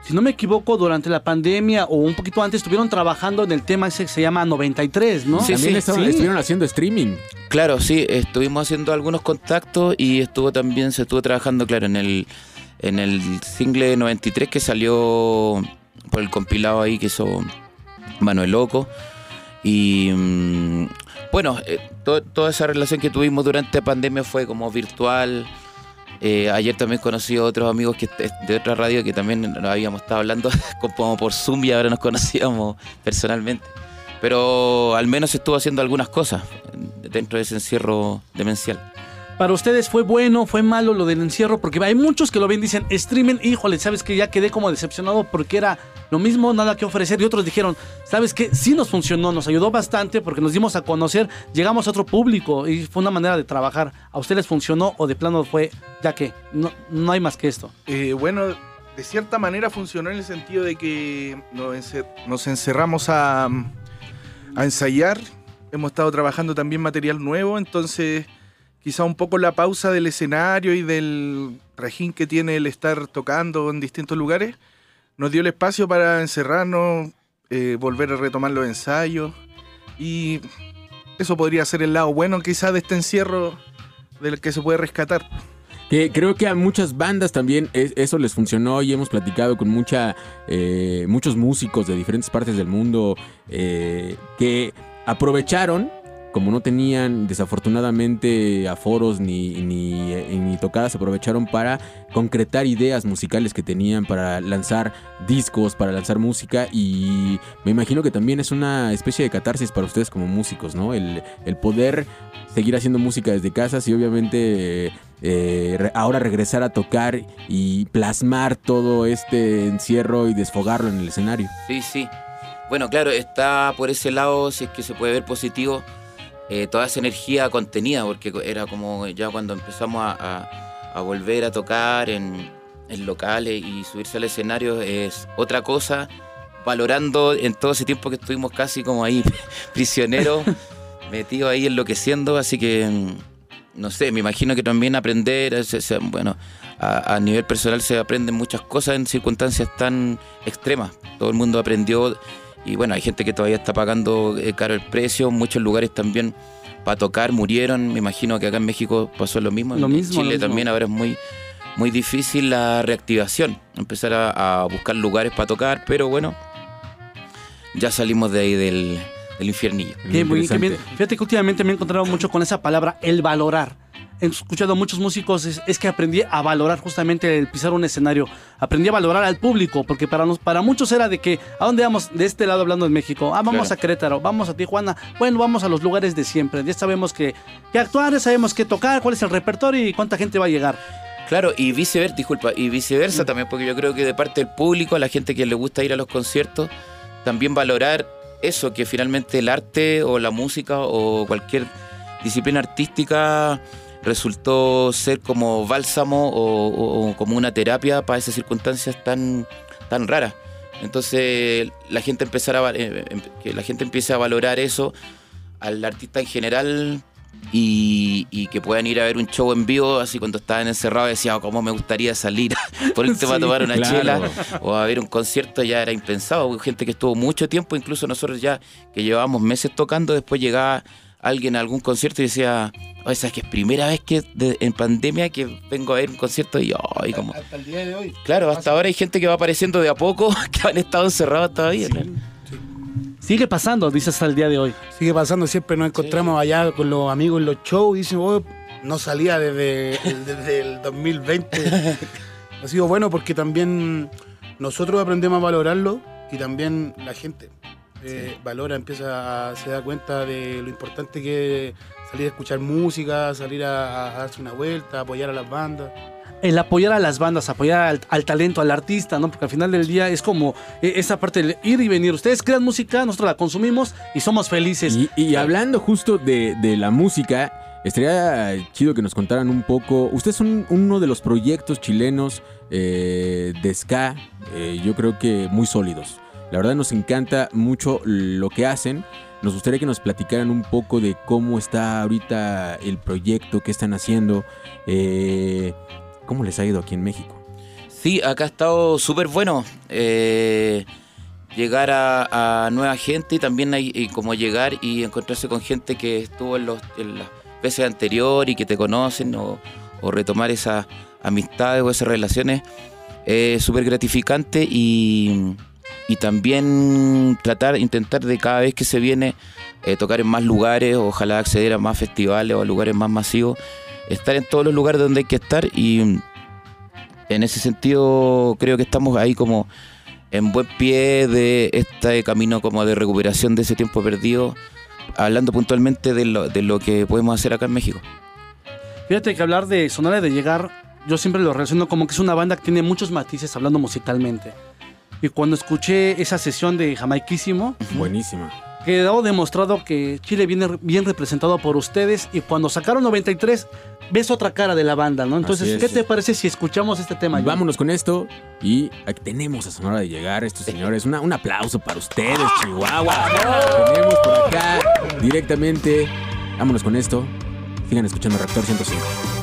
si no me equivoco, durante la pandemia o un poquito antes estuvieron trabajando en el tema ese que se llama 93, ¿no? También estaban- estuvieron haciendo streaming. Claro, sí, estuvimos haciendo algunos contactos y estuvo también, se estuvo trabajando, claro, en el, en el single 93 que salió por el compilado ahí que hizo Manuel Loco. Y mm, bueno, eh, to- toda esa relación que tuvimos durante la pandemia fue como virtual. Eh, ayer también conocí a otros amigos que de otra radio que también habíamos estado hablando como por Zoom y ahora nos conocíamos personalmente. Pero al menos estuvo haciendo algunas cosas dentro de ese encierro demencial. Para ustedes fue bueno, fue malo lo del encierro, porque hay muchos que lo ven dicen, streaming, híjole, sabes que ya quedé como decepcionado porque era lo mismo, nada que ofrecer. Y otros dijeron, sabes que sí nos funcionó, nos ayudó bastante porque nos dimos a conocer, llegamos a otro público y fue una manera de trabajar. ¿A ustedes funcionó o de plano fue, ya que no, no hay más que esto? Eh, bueno, de cierta manera funcionó en el sentido de que nos, encer- nos encerramos a ensayar. Hemos estado trabajando también material nuevo, entonces quizá un poco la pausa del escenario y del trajín que tiene el estar tocando en distintos lugares nos dio el espacio para encerrarnos, eh, volver a retomar los ensayos y eso podría ser el lado bueno quizá de este encierro del que se puede rescatar. Que creo que a muchas bandas también es- eso les funcionó y hemos platicado con mucha, eh, muchos músicos de diferentes partes del mundo eh, que aprovecharon, como no tenían desafortunadamente aforos ni, ni, eh, ni tocadas, aprovecharon para concretar ideas musicales que tenían para lanzar discos, para lanzar música y me imagino que también es una especie de catarsis para ustedes como músicos, ¿no? El, el poder seguir haciendo música desde casa y obviamente eh, re- ahora regresar a tocar y plasmar todo este encierro y desfogarlo en el escenario. Sí, sí. Bueno, claro, está por ese lado, si es que se puede ver positivo, eh, toda esa energía contenida, porque era como ya cuando empezamos a, a- a volver a tocar en, en locales y subirse al escenario es otra cosa, valorando en todo ese tiempo que estuvimos casi como ahí prisioneros, metidos ahí enloqueciendo, así que mm, no sé, me imagino que también aprender, se- se- bueno, a, a nivel personal se aprenden muchas cosas en circunstancias tan extremas. Todo el mundo aprendió y bueno, hay gente que todavía está pagando eh, caro el precio, muchos lugares también para tocar murieron, me imagino que acá en México pasó lo mismo, Lo en mismo, lo Chile mismo. también ahora es muy muy difícil la reactivación, empezar a, a buscar lugares para tocar, pero bueno, ya salimos de ahí del, del infiernillo. Qué muy- qué bien. Fíjate que últimamente me he encontrado mucho con esa palabra, el valorar. He escuchado a muchos músicos, es, es que aprendí a valorar justamente el pisar un escenario. Aprendí a valorar al público, porque para, nos, para muchos era de que, ¿a dónde vamos? De este lado hablando en México. Ah, vamos Claro. a Querétaro, vamos a Tijuana. Bueno, vamos a los lugares de siempre. Ya sabemos que, que actuar, ya sabemos qué tocar, cuál es el repertorio y cuánta gente va a llegar. Claro, y viceversa, disculpa, y viceversa también, porque yo creo que de parte del público, a la gente que le gusta ir a los conciertos, también valorar eso, que finalmente el arte o la música o cualquier disciplina artística resultó ser como bálsamo o, como una terapia para esas circunstancias tan, tan raras. Entonces la gente empezará eh, em- que la gente empiece a valorar eso al artista en general y, y que puedan ir a ver un show en vivo, así cuando estaban encerrados decía, "Oh, cómo me gustaría salir por el tema a Sí, tomar una claro. chela o a ver un concierto, ya era impensado. Hubo gente que estuvo mucho tiempo, incluso nosotros ya que llevábamos meses tocando, después llegaba alguien a algún concierto y decía, o esa es que es primera vez que de- en pandemia que vengo a ver un concierto y, ay, como... Hasta el día de hoy. Claro, hasta ahora hay gente que va apareciendo de a poco que han estado encerrados todavía. claro. Sigue pasando, dice hasta el día de hoy. Sigue pasando, siempre nos encontramos allá con los amigos en los shows y dicen, "Oh, no salía desde, desde el 2020. ha sido bueno porque también nosotros aprendemos a valorarlo y también la gente eh, valora, empieza a, se da cuenta de lo importante que es salir a escuchar música, salir a, a darse una vuelta, apoyar a las bandas. El apoyar a las bandas, apoyar al, al talento, al artista, ¿no? Porque al final del día es como eh, esa parte del ir y venir. Ustedes crean música, nosotros la consumimos y somos felices. Y, y hablando justo de, de la música, estaría chido que nos contaran un poco. Ustedes son uno de los proyectos chilenos eh, de ska, eh, yo creo que muy sólidos. La verdad nos encanta mucho lo que hacen. Nos gustaría que nos platicaran un poco de cómo está ahorita el proyecto, qué están haciendo, eh, cómo les ha ido aquí en México. Sí, acá ha estado súper bueno. eh, llegar a, nueva gente y también como llegar y encontrarse con gente que estuvo en, las veces anteriores y que te conocen o, retomar esas amistades o esas relaciones es súper gratificante y, y también tratar, intentar de cada vez que se viene eh, tocar en más lugares, ojalá acceder a más festivales o a lugares más masivos, estar en todos los lugares donde hay que estar y en ese sentido creo que estamos ahí como en buen pie de este camino como de recuperación de ese tiempo perdido, hablando puntualmente de lo, de lo que podemos hacer acá en México. Fíjate que hablar de Sonora de Llegar, yo siempre lo relaciono como que es una banda que tiene muchos matices hablando musicalmente. Y cuando escuché esa sesión de Jamaiquísimo, Buenísima. Quedó demostrado que Chile viene bien representado por ustedes y cuando sacaron 93 ves otra cara de la banda, ¿no? Entonces. ¿qué te parece si escuchamos este tema? Vámonos con esto y aquí tenemos a Sonora de llegar estos señores. Una- un aplauso para ustedes, Chihuahua. Tenemos por acá directamente. Vámonos con esto. Sigan escuchando Reactor 105.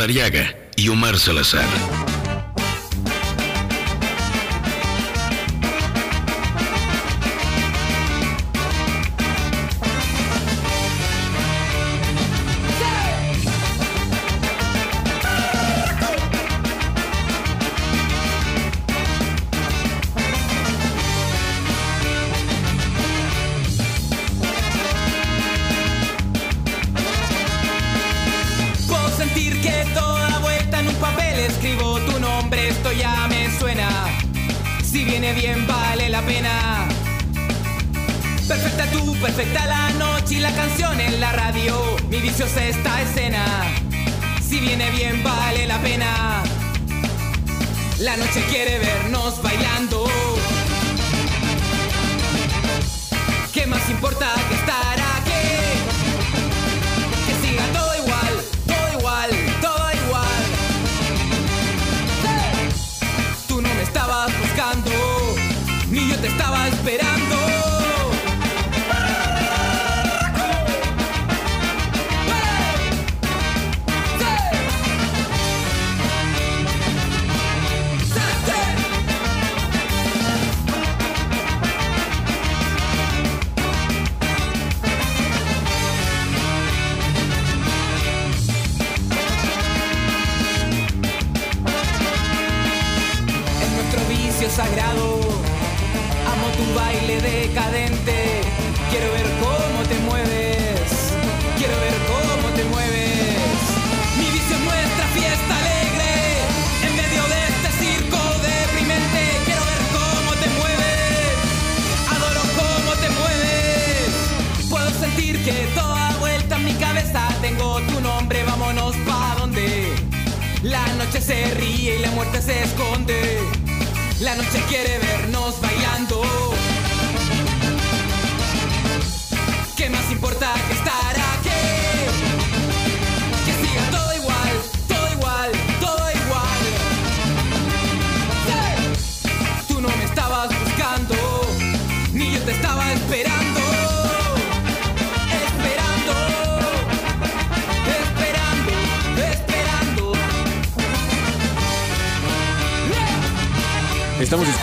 Madariaga y Omar Salazar.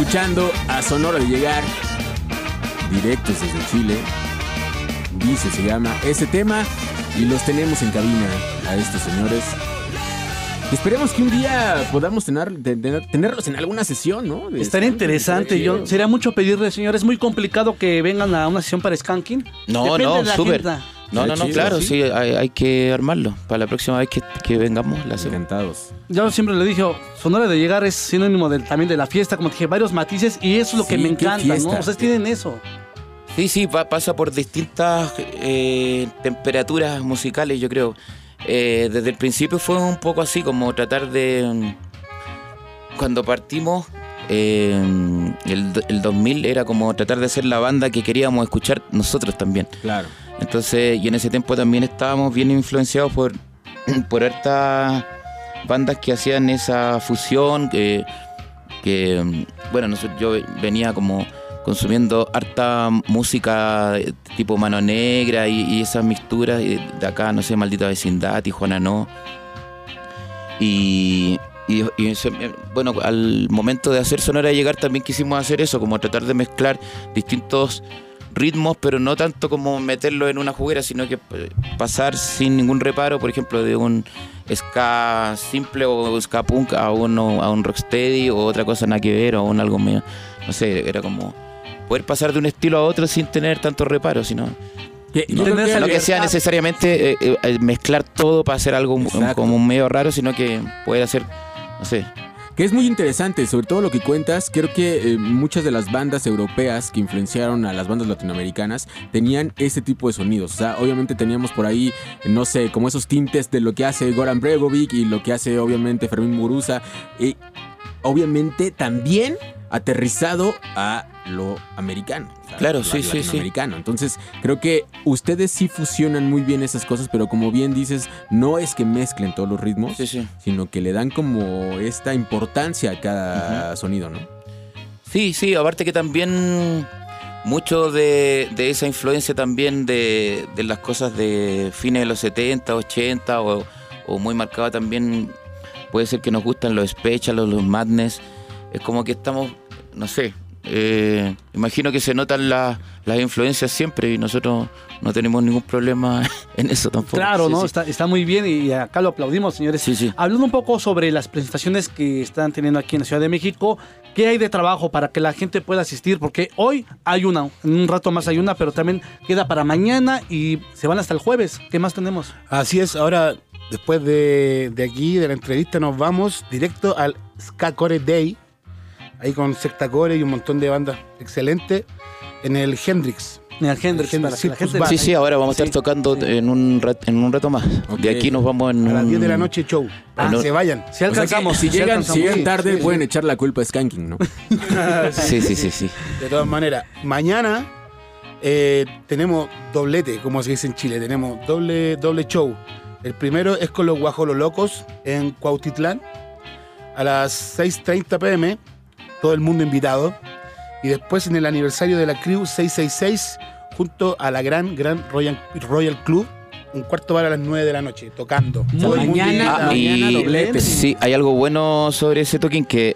Escuchando a Sonora de Llegar, directos desde Chile. Dice, se llama ese tema. Y los tenemos en cabina a estos señores. Esperemos que un día podamos tener, tener- tenerlos en alguna sesión, ¿no? De Estaría interesante. Yo, sería mucho pedirle, señor. Es muy complicado que vengan a una sesión para Skanking. No, Depende no, súper. No, no, no, claro, sí, hay, hay que armarlo. Para la próxima vez que, que vengamos, la. Encantados. Yo siempre le dije, Sonora de Llegar es sinónimo del- también de la fiesta, como te dije, varios matices, y eso es lo que me encanta, fiesta. ¿no? Ustedes tienen eso. Sí, sí, pa- pasa por distintas eh, temperaturas musicales, yo creo. Eh, desde el principio fue un poco así, como tratar de... mm, Cuando partimos, eh, el, el 2000 era como tratar de ser la banda que queríamos escuchar nosotros también. Claro. Entonces, y en ese tiempo también estábamos bien influenciados por, por hartas bandas que hacían esa fusión, que, que, bueno, yo venía como consumiendo harta música tipo Mano Negra y, esas mixturas eh, de acá, no sé, Maldita Vecindad, Tijuana No. Y, eh, bueno, al momento de hacer Sonora Llegar también quisimos hacer eso, como tratar de mezclar distintos ritmos, pero no tanto como meterlo en una juguera, sino que eh, pasar sin ningún reparo, por ejemplo, de un ska simple o ska punk a uno a un rocksteady o otra cosa nada que ver o un algo medio, no sé, era como poder pasar de un estilo a otro sin tener tanto reparo, sino no, que no la que sea necesariamente eh, eh, mezclar todo para hacer algo Exacto. como un medio raro, sino que poder hacer, no sé, Que es muy interesante, sobre todo lo que cuentas. Creo que eh, muchas de las bandas europeas que influenciaron a las bandas latinoamericanas tenían ese tipo de sonidos. O sea, obviamente teníamos por ahí, no sé, como esos tintes de lo que hace Goran Bregovic y lo que hace obviamente Fermín Muguruza. Y obviamente también aterrizado a lo americano. o sea, Claro, lo sí, sí, sí. Entonces, creo que ustedes sí fusionan muy bien esas cosas, pero como bien dices, no es que mezclen todos los ritmos, sino que le dan como esta importancia a cada sonido, ¿no? Sí, sí, aparte que también mucho de, de esa influencia también de, de las cosas de fines de los 70, 80 o, o muy marcado también, puede ser que nos gustan los special o los madness. Es como que estamos, no sé, eh, imagino que se notan la- las influencias siempre y nosotros no tenemos ningún problema en eso tampoco. Claro, Sí, ¿no? sí. Está, está muy bien y acá lo aplaudimos, señores. Hablando un poco sobre las presentaciones que están teniendo aquí en la Ciudad de México, ¿qué hay de trabajo para que la gente pueda asistir? Porque hoy hay una, en un rato más hay una, pero también queda para mañana y se van hasta el jueves. ¿Qué más tenemos? Así es, ahora después de, de aquí, de la entrevista, nos vamos directo al Ska Core Day, ahí con Secta Core y un montón de bandas excelentes, en el Hendrix. En el Hendrix, para la Circus gente-. Sí, sí, ahora vamos a estar tocando en, un rat- en un rato más. De aquí nos vamos en A las un- 10 de la noche show. Ah, que se vayan. O sea que si llegan, si llegan tarde, pueden echar la culpa a Skanking, ¿no? Sí, sí, sí, sí. De todas maneras, mañana eh, tenemos doblete, como se dice en Chile, tenemos doble, doble show. El primero es con los Guajolos Locos en Cuautitlán a las 6.30 pm, todo el mundo invitado. Y después en el aniversario de la Crew 666, junto a la gran, gran Royal, Royal Club, un cuarto bar a las 9 de la noche, tocando. Todo el mundo invitado. Ah, y sí, hay algo bueno sobre ese token que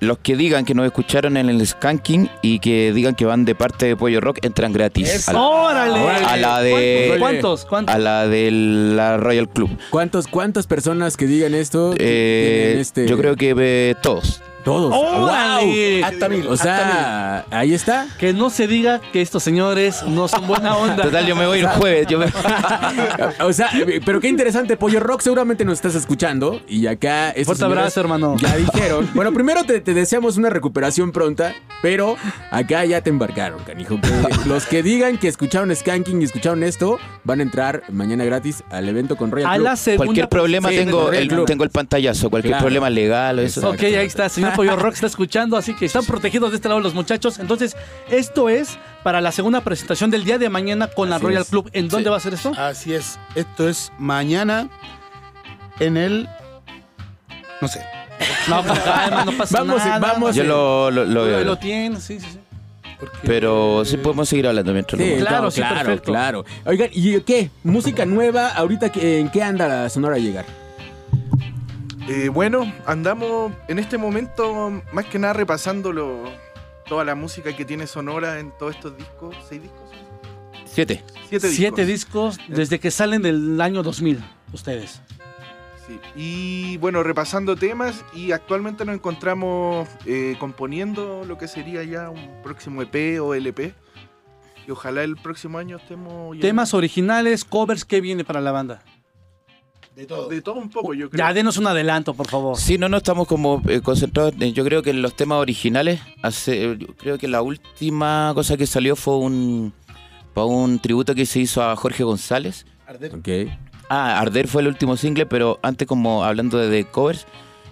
los que digan que nos escucharon en el Skanking y que digan que van de parte de Pollo Rock entran gratis. A la, ¡Órale! a la de ¿Cuántos? ¿Cuántos? a la de la Royal Club. ¿Cuántos, ¿Cuántas personas que digan esto? Eh, este- Yo creo que eh, todos. Todos. ¡Órale! Hasta mil. O sea, ahí está. Que no se diga que estos señores no son buena onda. Total, yo me voy el jueves. Yo me- o sea, pero qué interesante, Pollo Rock, seguramente nos estás escuchando y acá... Fuerte abrazo, hermano. Ya dijeron. Bueno, primero te, te deseamos una recuperación pronta, pero acá ya te embarcaron, canijo. Que los que digan que escucharon Skanking y escucharon esto, van a entrar mañana gratis al evento con Royal A Club. la segunda Cualquier problema Sí, tengo el, Club. tengo el pantallazo, cualquier Claro. problema legal o eso. Ok, ahí está, señor Pollo Rock está escuchando, así que están protegidos de este lado los muchachos. Entonces, esto es para la segunda presentación del día de mañana con la Royal es. Club. ¿En dónde Sí. va a ser esto? Así es. Esto es mañana en el. No sé. No, calma, no pasa Vamos, nada. vamos. Yo lo, lo, lo veo. Lo, lo tiene, sí, sí, sí. Pero sí podemos seguir hablando mientras Sí, lo- Claro, claro, sí, claro, perfecto. claro. Oigan, ¿y qué? ¿Música nueva? ¿Ahorita en qué anda la Sonora a llegar? Eh, bueno, andamos en este momento más que nada repasando lo- toda la música que tiene Sonora en todos estos discos. ¿Seis discos? Siete. Siete, Siete discos. desde que salen del año 2000, ustedes. Sí. Y bueno, repasando temas y actualmente nos encontramos eh, componiendo lo que sería ya un próximo EP o LP. Y ojalá el próximo año estemos... ya- Temas originales, covers, ¿qué viene para la banda? De todo. De todo un poco, yo creo. Ya, denos un adelanto, por favor. Sí, no, no estamos como eh, concentrados. en- yo creo que en los temas originales, hace, yo creo que la última cosa que salió fue un para un tributo que se hizo a Jorge González. Ok. Ah, Arder fue el último single, pero antes como hablando de, de covers,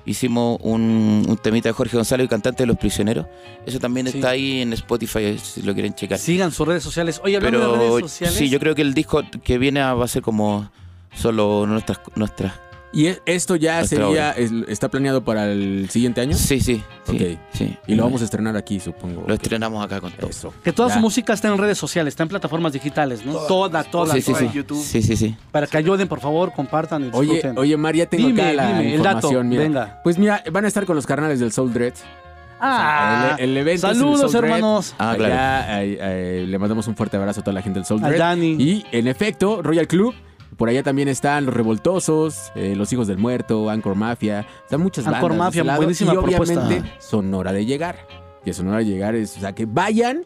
hicimos un, un temita de Jorge González, el cantante de Los Prisioneros. Eso también Sí. está ahí en Spotify si lo quieren checar. Sigan sus redes sociales. Oye, hablando de pero redes sociales. sí, yo creo que el disco que viene va a ser como solo nuestras nuestras ¿Y e- esto ya sería, es- está planeado para el siguiente año? Sí, sí, sí, Ok. sí. Y lo vamos a estrenar aquí, supongo. Lo estrenamos acá con todo. Eso. Que toda Ya. su música está en redes sociales, está en plataformas digitales, ¿no? Toda, toda. Sí, sí, toda. sí. YouTube. Sí, sí, sí. Para que ayuden, por favor, compartan y Oye, oye, María, tengo Dime, acá la dime, el dato, información. mira. venga. Pues mira, van a estar con los carnales del Soul Dread. Ah, el, el evento el saludos, hermanos. Ah, Allá, claro. ahí, ahí, le mandamos un fuerte abrazo a toda la gente del Soul Dread. Dani. Y en efecto, Royal Club. Por allá también están Los Revoltosos, eh, Los Hijos del Muerto, Anchor Mafia. Están muchas Anchor bandas. Mafia, lado. buenísima y obviamente propuesta. Sonora de llegar. Que Sonora de llegar es, o sea, que vayan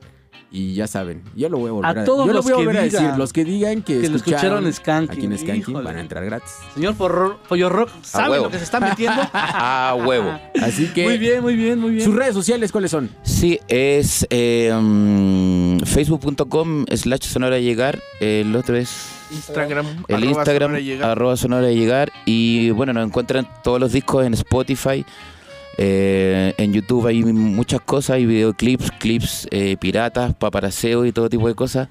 y ya saben. Yo lo voy a volver a, A todos yo lo los voy a que volver a decir. digan Los que digan que, que lo escucharon, escucharon Skanking. aquí en Skanking Híjole. van a entrar gratis. Señor Porro- Pollo Rock, ¿sabe huevo. lo que se está metiendo? A huevo. Así que muy bien, muy bien, muy bien. sus redes sociales, ¿cuáles son? Sí, es eh, mm, facebook.com slash sonora llegar. El otro es Instagram. el arroba Instagram Sonora Llegar. arroba sonora llegar. Y bueno, nos encuentran todos los discos en Spotify. eh, en YouTube hay muchas cosas, hay videoclips, clips eh, piratas, paparaseo y todo tipo de cosas.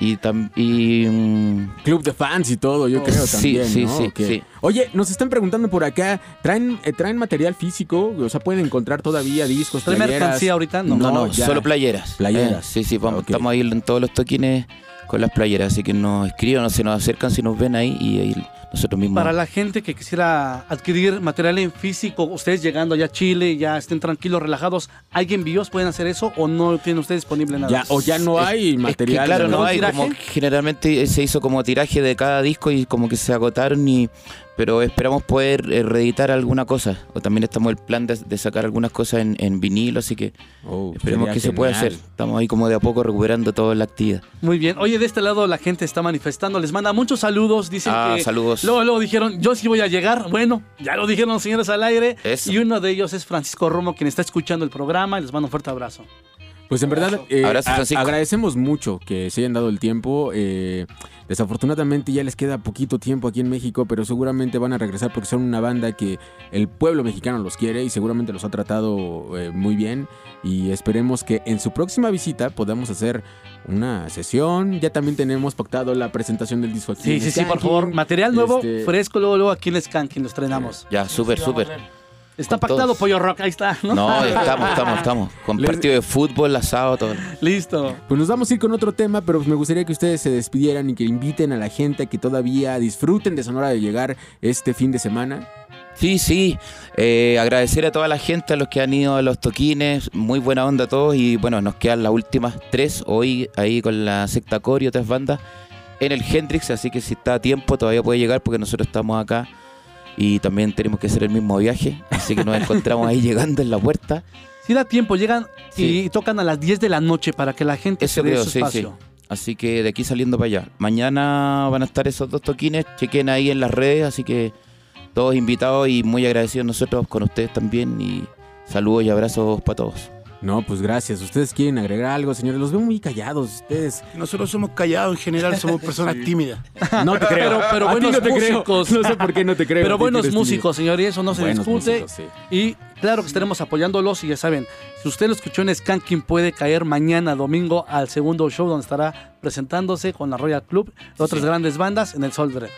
Y, tam- y mm, Club de fans y todo, yo creo Sí, también. sí, ¿no? sí. Oye, nos están preguntando por acá, ¿traen, eh, ¿traen material físico? O sea, ¿pueden encontrar todavía discos, ¿Trae playeras? mercancía ahorita? No. no, no, solo playeras. Playeras. Eh, sí, sí, vamos, estamos ahí en todos los toquines con las playeras, así que nos escriban se nos acercan si nos ven ahí y ahí nosotros mismos. Para la gente que quisiera adquirir material en físico, ustedes llegando allá a Chile, ya estén tranquilos, relajados, ¿hay envíos? ¿Pueden hacer eso o no tienen ustedes disponible nada? Ya, o ya no hay Es que, material. claro, no ¿no? hay. ¿Tiraje? Como generalmente se hizo como tiraje de cada disco y como que se agotaron y pero esperamos poder eh, reeditar alguna cosa. O también estamos el plan de, de sacar algunas cosas en, en vinilo, así que Oh, esperemos que se pueda hacer. Estamos ahí como de a poco recuperando toda la actividad. Muy bien. Oye, de este lado la gente está manifestando, les manda muchos saludos, dicen Ah, que... saludos. Luego, luego dijeron, yo sí voy a llegar. Bueno, ya lo dijeron los señores al aire. Eso. Y uno de ellos es Francisco Romo, quien está escuchando el programa y les mando un fuerte abrazo. Pues en verdad, eh, a- agradecemos mucho que se hayan dado el tiempo. eh, desafortunadamente ya les queda poquito tiempo aquí en México, pero seguramente van a regresar porque son una banda que el pueblo mexicano los quiere y seguramente los ha tratado eh, muy bien. Y esperemos que en su próxima visita podamos hacer una sesión. Ya también tenemos pactado la presentación del disco aquí. Sí, en sí, sí, por favor. Material nuevo, Este, fresco, luego, luego aquí en el Skanking lo estrenamos. Ya, súper, súper. Está pactado todos. Pollo Rock, ahí está. No, No, estamos, estamos, estamos. Con Les- partido de fútbol, asado, todo. Listo. Pues nos vamos a ir con otro tema, pero me gustaría que ustedes se despidieran y que inviten a la gente a que todavía disfruten de Sonora de llegar este fin de semana. Sí, sí. Eh, agradecer a toda la gente, a los que han ido a los toquines. Muy buena onda a todos. Y bueno, nos quedan las últimas tres hoy ahí con la secta Core y otras bandas en el Hendrix. Así que si está a tiempo, todavía puede llegar porque nosotros estamos acá. Y también tenemos que hacer el mismo viaje. Así que nos encontramos ahí llegando en la puerta. Si da tiempo, llegan Sí. y tocan a las 10 de la noche para que la gente Eso se dé creo, su sí, sí. espacio. Así que de aquí saliendo para allá. Mañana van a estar esos dos toquines. Chequen ahí en las redes. Así que todos invitados y muy agradecidos nosotros con ustedes también. Y saludos y abrazos para todos. No, pues gracias. ¿Ustedes quieren agregar algo, señores? Los veo muy callados ustedes. Nosotros somos callados en general, somos personas tímidas. No te creo. Pero, pero A ti buenos no te creo. músicos. No sé por qué no te creo. Pero buenos músicos, señor, y eso no se Buenos discute. músicos, sí. Y claro que estaremos apoyándolos. Y ya saben, si usted lo escuchó en Skanking, puede caer mañana, domingo, al segundo show donde estará presentándose con la Royal Club y otras grandes bandas en el Soldred.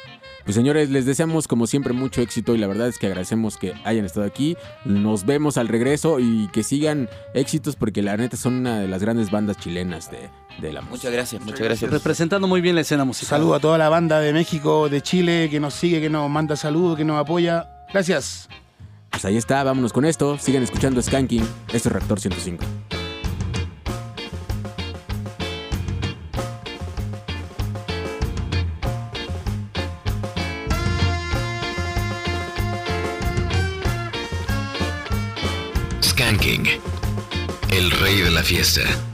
Pues señores, les deseamos como siempre mucho éxito y la verdad es que agradecemos que hayan estado aquí. Nos vemos al regreso y que sigan éxitos porque la neta son una de las grandes bandas chilenas de, de la música. Muchas gracias, muchas gracias. Representando muy bien la escena musical. Saludo a toda la banda de México, de Chile, que nos sigue, que nos manda saludos, que nos apoya. Gracias. Pues ahí está, vámonos con esto. Sigan escuchando Skanking. Esto es Reactor 105. Fiesta.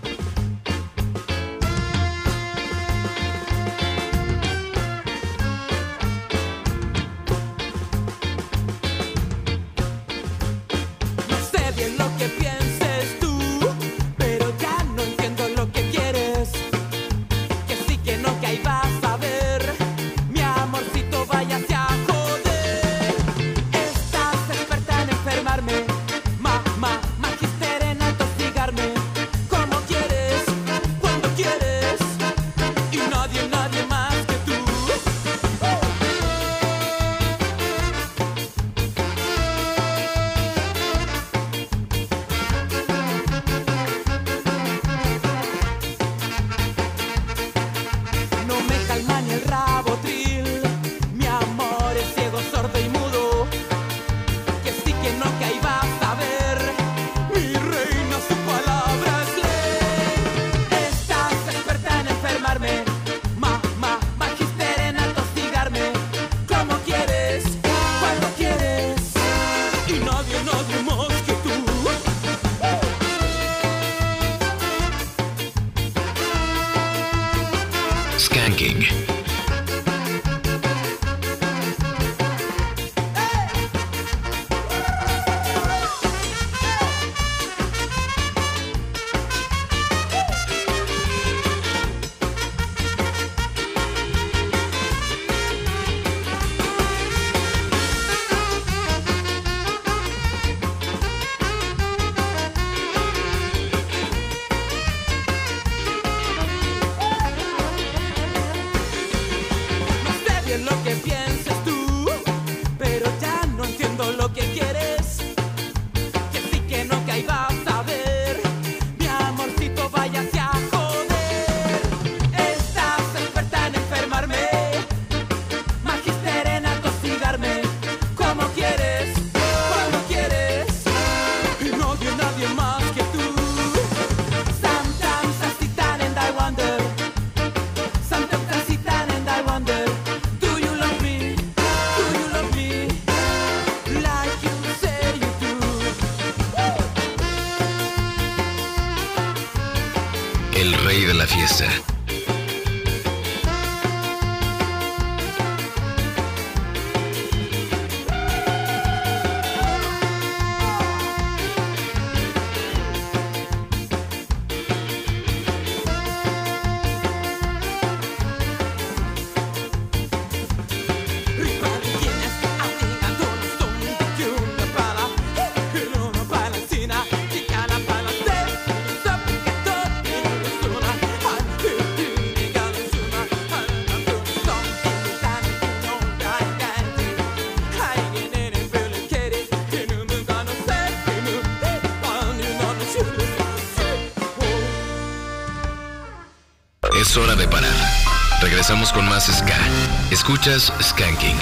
Escuchas Skanking.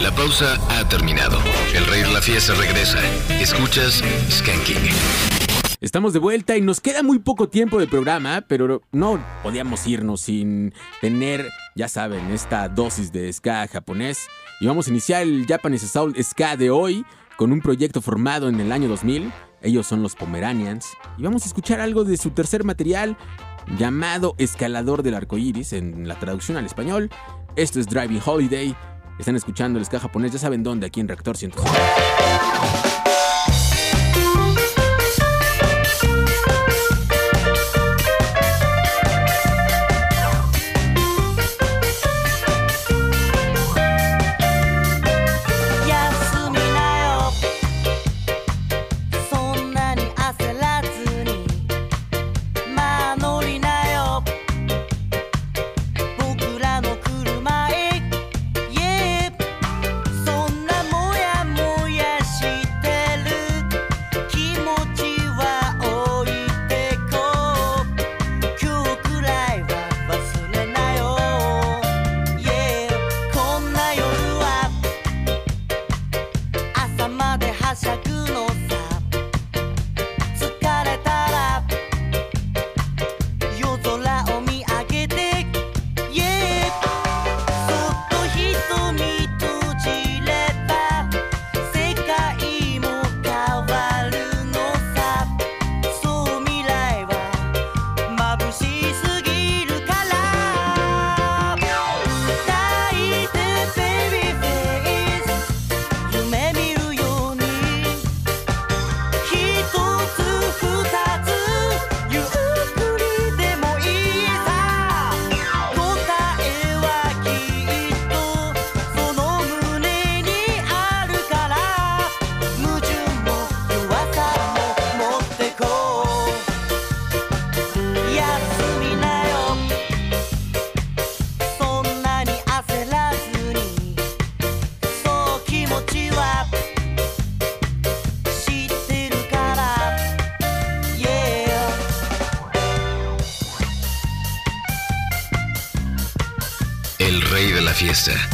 La pausa ha terminado. El rey la fiesta regresa. Escuchas Skanking. Estamos de vuelta y nos queda muy poco tiempo de programa, pero no podíamos irnos sin tener, ya saben, esta dosis de ska japonés. Y vamos a iniciar el Japanese Soul Ska de hoy con un proyecto formado en el año 2000. Ellos son los Pomeranians. Y vamos a escuchar algo de su tercer material llamado Escalador del arco iris, en la traducción al español. Esto es Driving Holiday. Están escuchando el ska japonés, ya saben dónde, aquí en Reactor 105. Orchestra.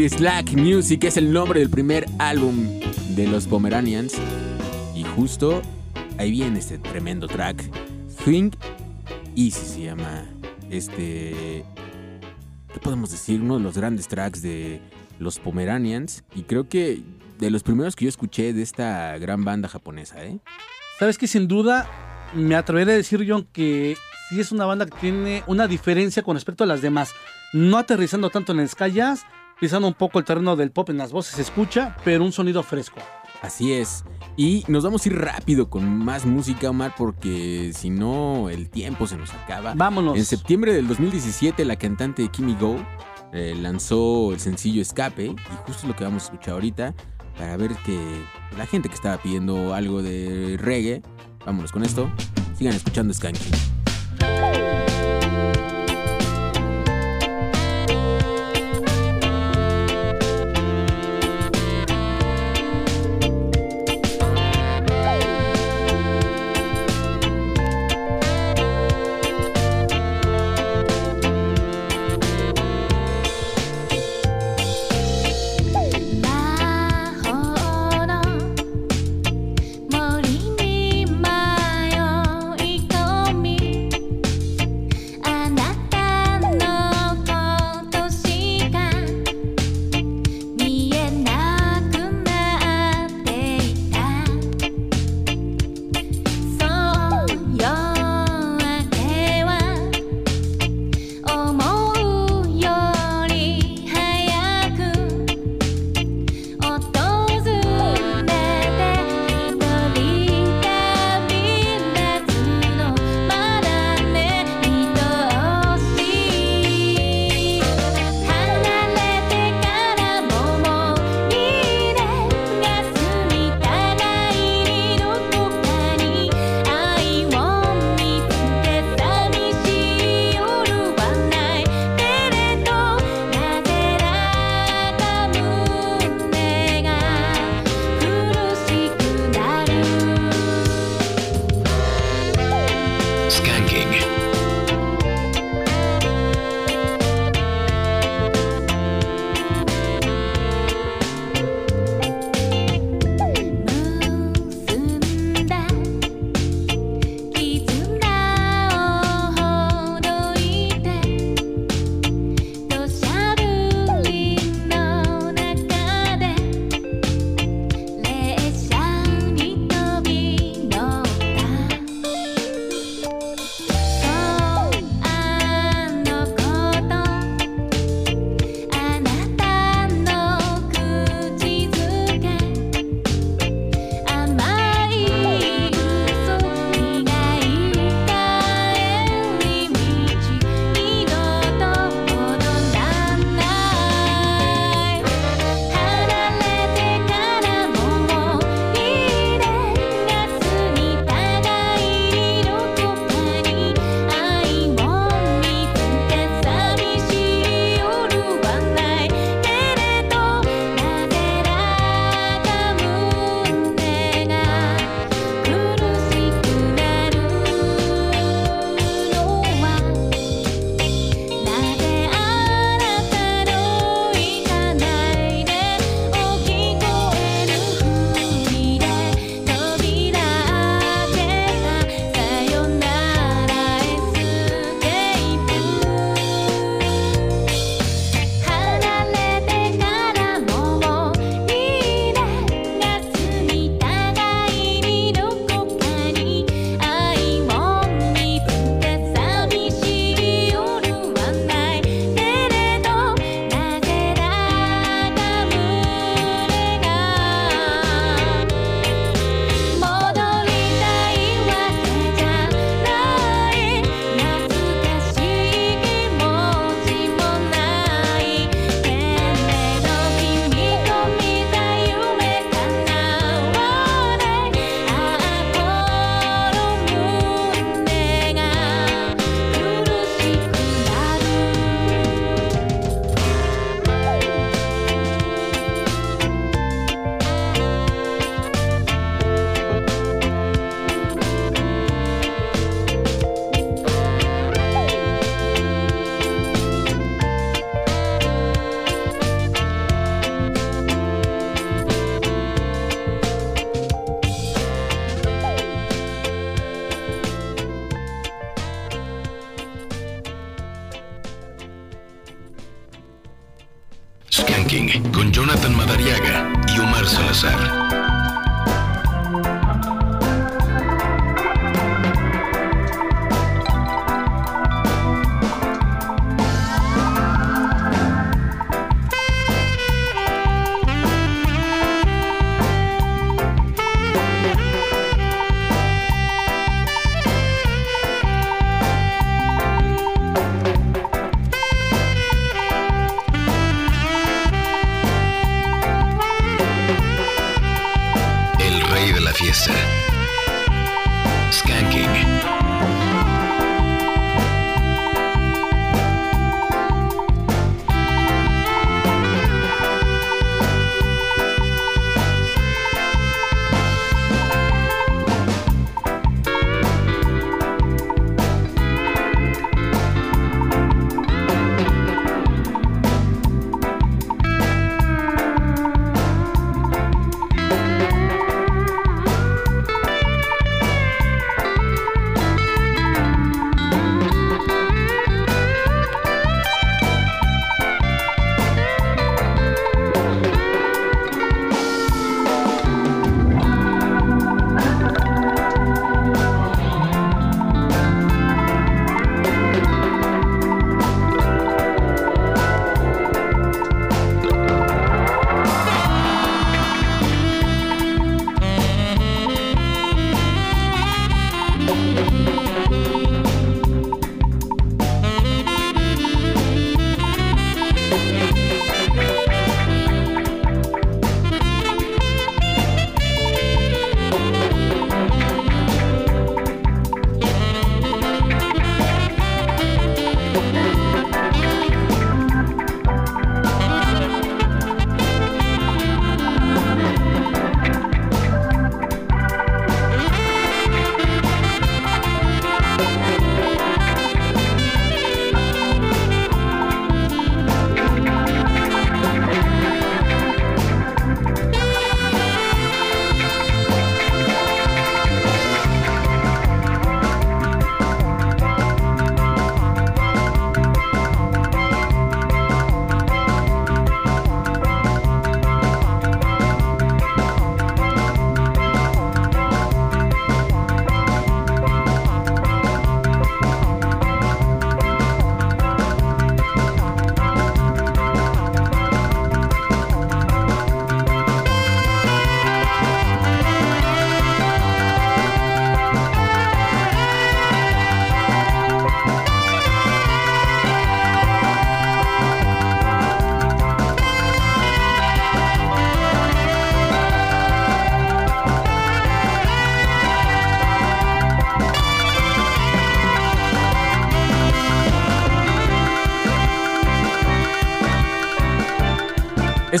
Dig the Slack Music es el nombre del primer álbum de los Pomeranians. Y justo ahí viene este tremendo track. Think Easy se llama este. ¿Qué podemos decir? Uno de los grandes tracks de los Pomeranians. Y creo que de los primeros que yo escuché de esta gran banda japonesa, ¿eh? Sabes que sin duda me atreveré a decir, John, que sí es una banda que tiene una diferencia con respecto a las demás. No aterrizando tanto en el ska jazz, pisando un poco el terreno del pop en las voces se escucha, pero un sonido fresco. Así es. Y nos vamos a ir rápido con más música, Omar, porque si no, el tiempo se nos acaba. Vámonos. En septiembre del 2017, la cantante Kimi Go eh, lanzó el sencillo Escape, y justo lo que vamos a escuchar ahorita, para ver que la gente que estaba pidiendo algo de reggae, vámonos con esto, sigan escuchando Skanking.「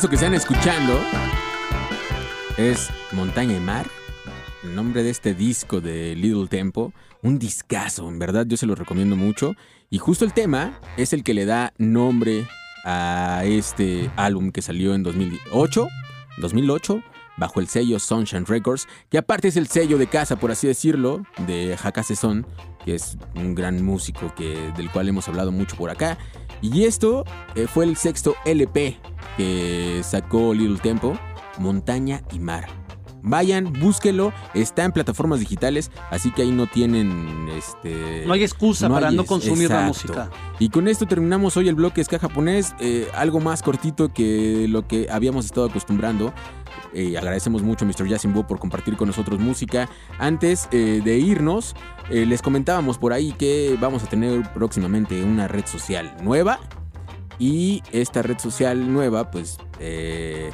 Esto que están escuchando es Montaña y Mar. El nombre de este disco de Little Tempo. Un discazo, en verdad yo se lo recomiendo mucho. Y justo el tema es el que le da nombre a este álbum que salió en 2008. 2008 bajo el sello Sunshine Records, que aparte es el sello de casa, por así decirlo, de Hakase Son, que es un gran músico que, del cual hemos hablado mucho por acá. Y esto eh, fue el sexto LP que sacó Little Tempo, Montaña y Mar. Vayan, búsquelo, está en plataformas digitales, así que ahí no tienen este No hay excusa para hay no consumir la música. Y con esto terminamos hoy el bloque Ska japonés, eh, algo más cortito que lo que habíamos estado acostumbrando. Eh, agradecemos mucho a Mr. Yasimbo por compartir con nosotros música. Antes eh, de irnos, les comentábamos por ahí que vamos a tener próximamente una red social nueva. Y esta red social nueva, pues eh,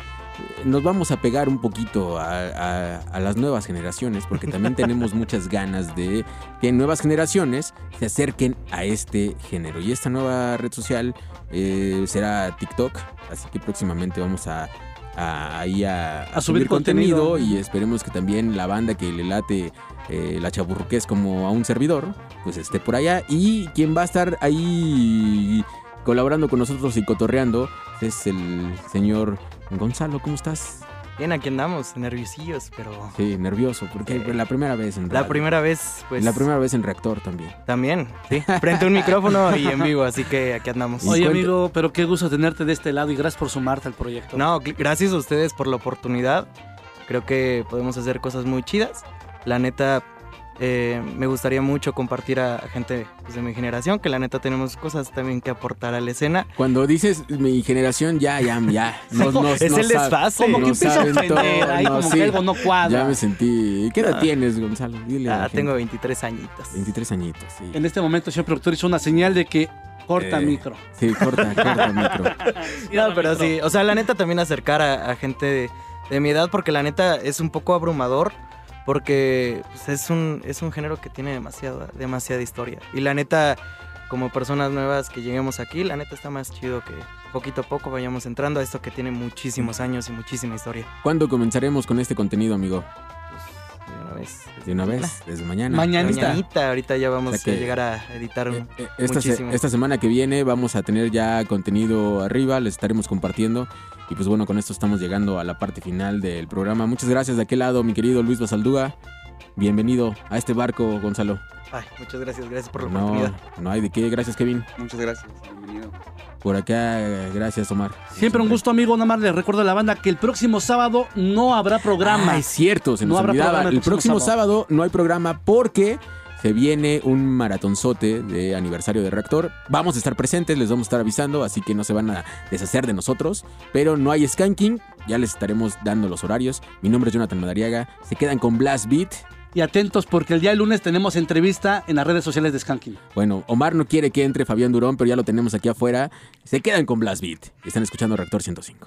nos vamos a pegar un poquito a, a- a las nuevas generaciones, porque también tenemos muchas ganas de que nuevas generaciones se acerquen a este género. Y esta nueva red social eh, será TikTok, así que próximamente vamos a, ahí a, A subir contenido. y esperemos que también la banda que le late eh, la chaburruqués como a un servidor, pues esté por allá. Y quien va a estar ahí colaborando con nosotros y cotorreando es el señor Gonzalo. ¿Cómo estás? Bien, aquí andamos, nerviosillos, pero... Sí, nervioso, porque Eh, la primera vez en La radio. primera vez, pues... La primera vez en reactor también. También, sí. Frente a un micrófono y en vivo, así que aquí andamos. Oye, amigo, pero qué gusto tenerte de este lado y gracias por sumarte al proyecto. No, gr- gracias a ustedes por la oportunidad. Creo que podemos hacer cosas muy chidas. La neta, eh, me gustaría mucho compartir a, gente pues, de mi generación, que la neta tenemos cosas también que aportar a la escena. Cuando dices mi generación, ya, ya, ya. No, no, Es el desfase. Como que empieza a ofender, ahí como que algo no cuadra. Ya me sentí. ¿Qué edad Ah. tienes, Gonzalo? Dile a la Ah, tengo 23 añitos. 23 añitos, sí. En este momento, señor productor hizo una señal de que corta Eh, micro. Sí, corta, corta micro. No, pero sí, o sea, la neta también acercar a, a gente de, de mi edad, porque la neta es un poco abrumador, porque pues, es, un, es un género que tiene demasiada, demasiada historia. Y la neta, como personas nuevas que lleguemos aquí, la neta está más chido que poquito a poco vayamos entrando a esto que tiene muchísimos años y muchísima historia. ¿Cuándo comenzaremos con este contenido, amigo? De una vez. De una vez, desde mañana. Mañanita, ahorita ya vamos O sea que- a llegar a editar un- Esta, se- muchísimo. esta semana que viene vamos a tener ya contenido arriba, les estaremos compartiendo. Y pues bueno, con esto estamos llegando a la parte final del programa. Muchas gracias de aquel lado, mi querido Luis Basaldúa. Bienvenido a este barco, Gonzalo. Ay, muchas gracias, gracias por la No, oportunidad. no hay de qué. Gracias, Kevin. Muchas gracias, bienvenido. Por acá, gracias, Omar. Siempre un gusto, amigo. Nada más les recuerdo a la banda que el próximo sábado no habrá programa. Ah, es cierto, se nos No habrá olvidaba. programa El próximo sábado no hay programa porque se viene un maratonzote de aniversario de Reactor. Vamos a estar presentes, les vamos a estar avisando, así que no se van a deshacer de nosotros. Pero no hay skanking, ya les estaremos dando los horarios. Mi nombre es Jonathan Madariaga. Se quedan con Blast Beat. Y atentos porque el día lunes tenemos entrevista en las redes sociales de Skanking. Bueno, Omar no quiere que entre Fabián Durón, pero ya lo tenemos aquí afuera. Se quedan con Blast Beat. Están escuchando Reactor 105.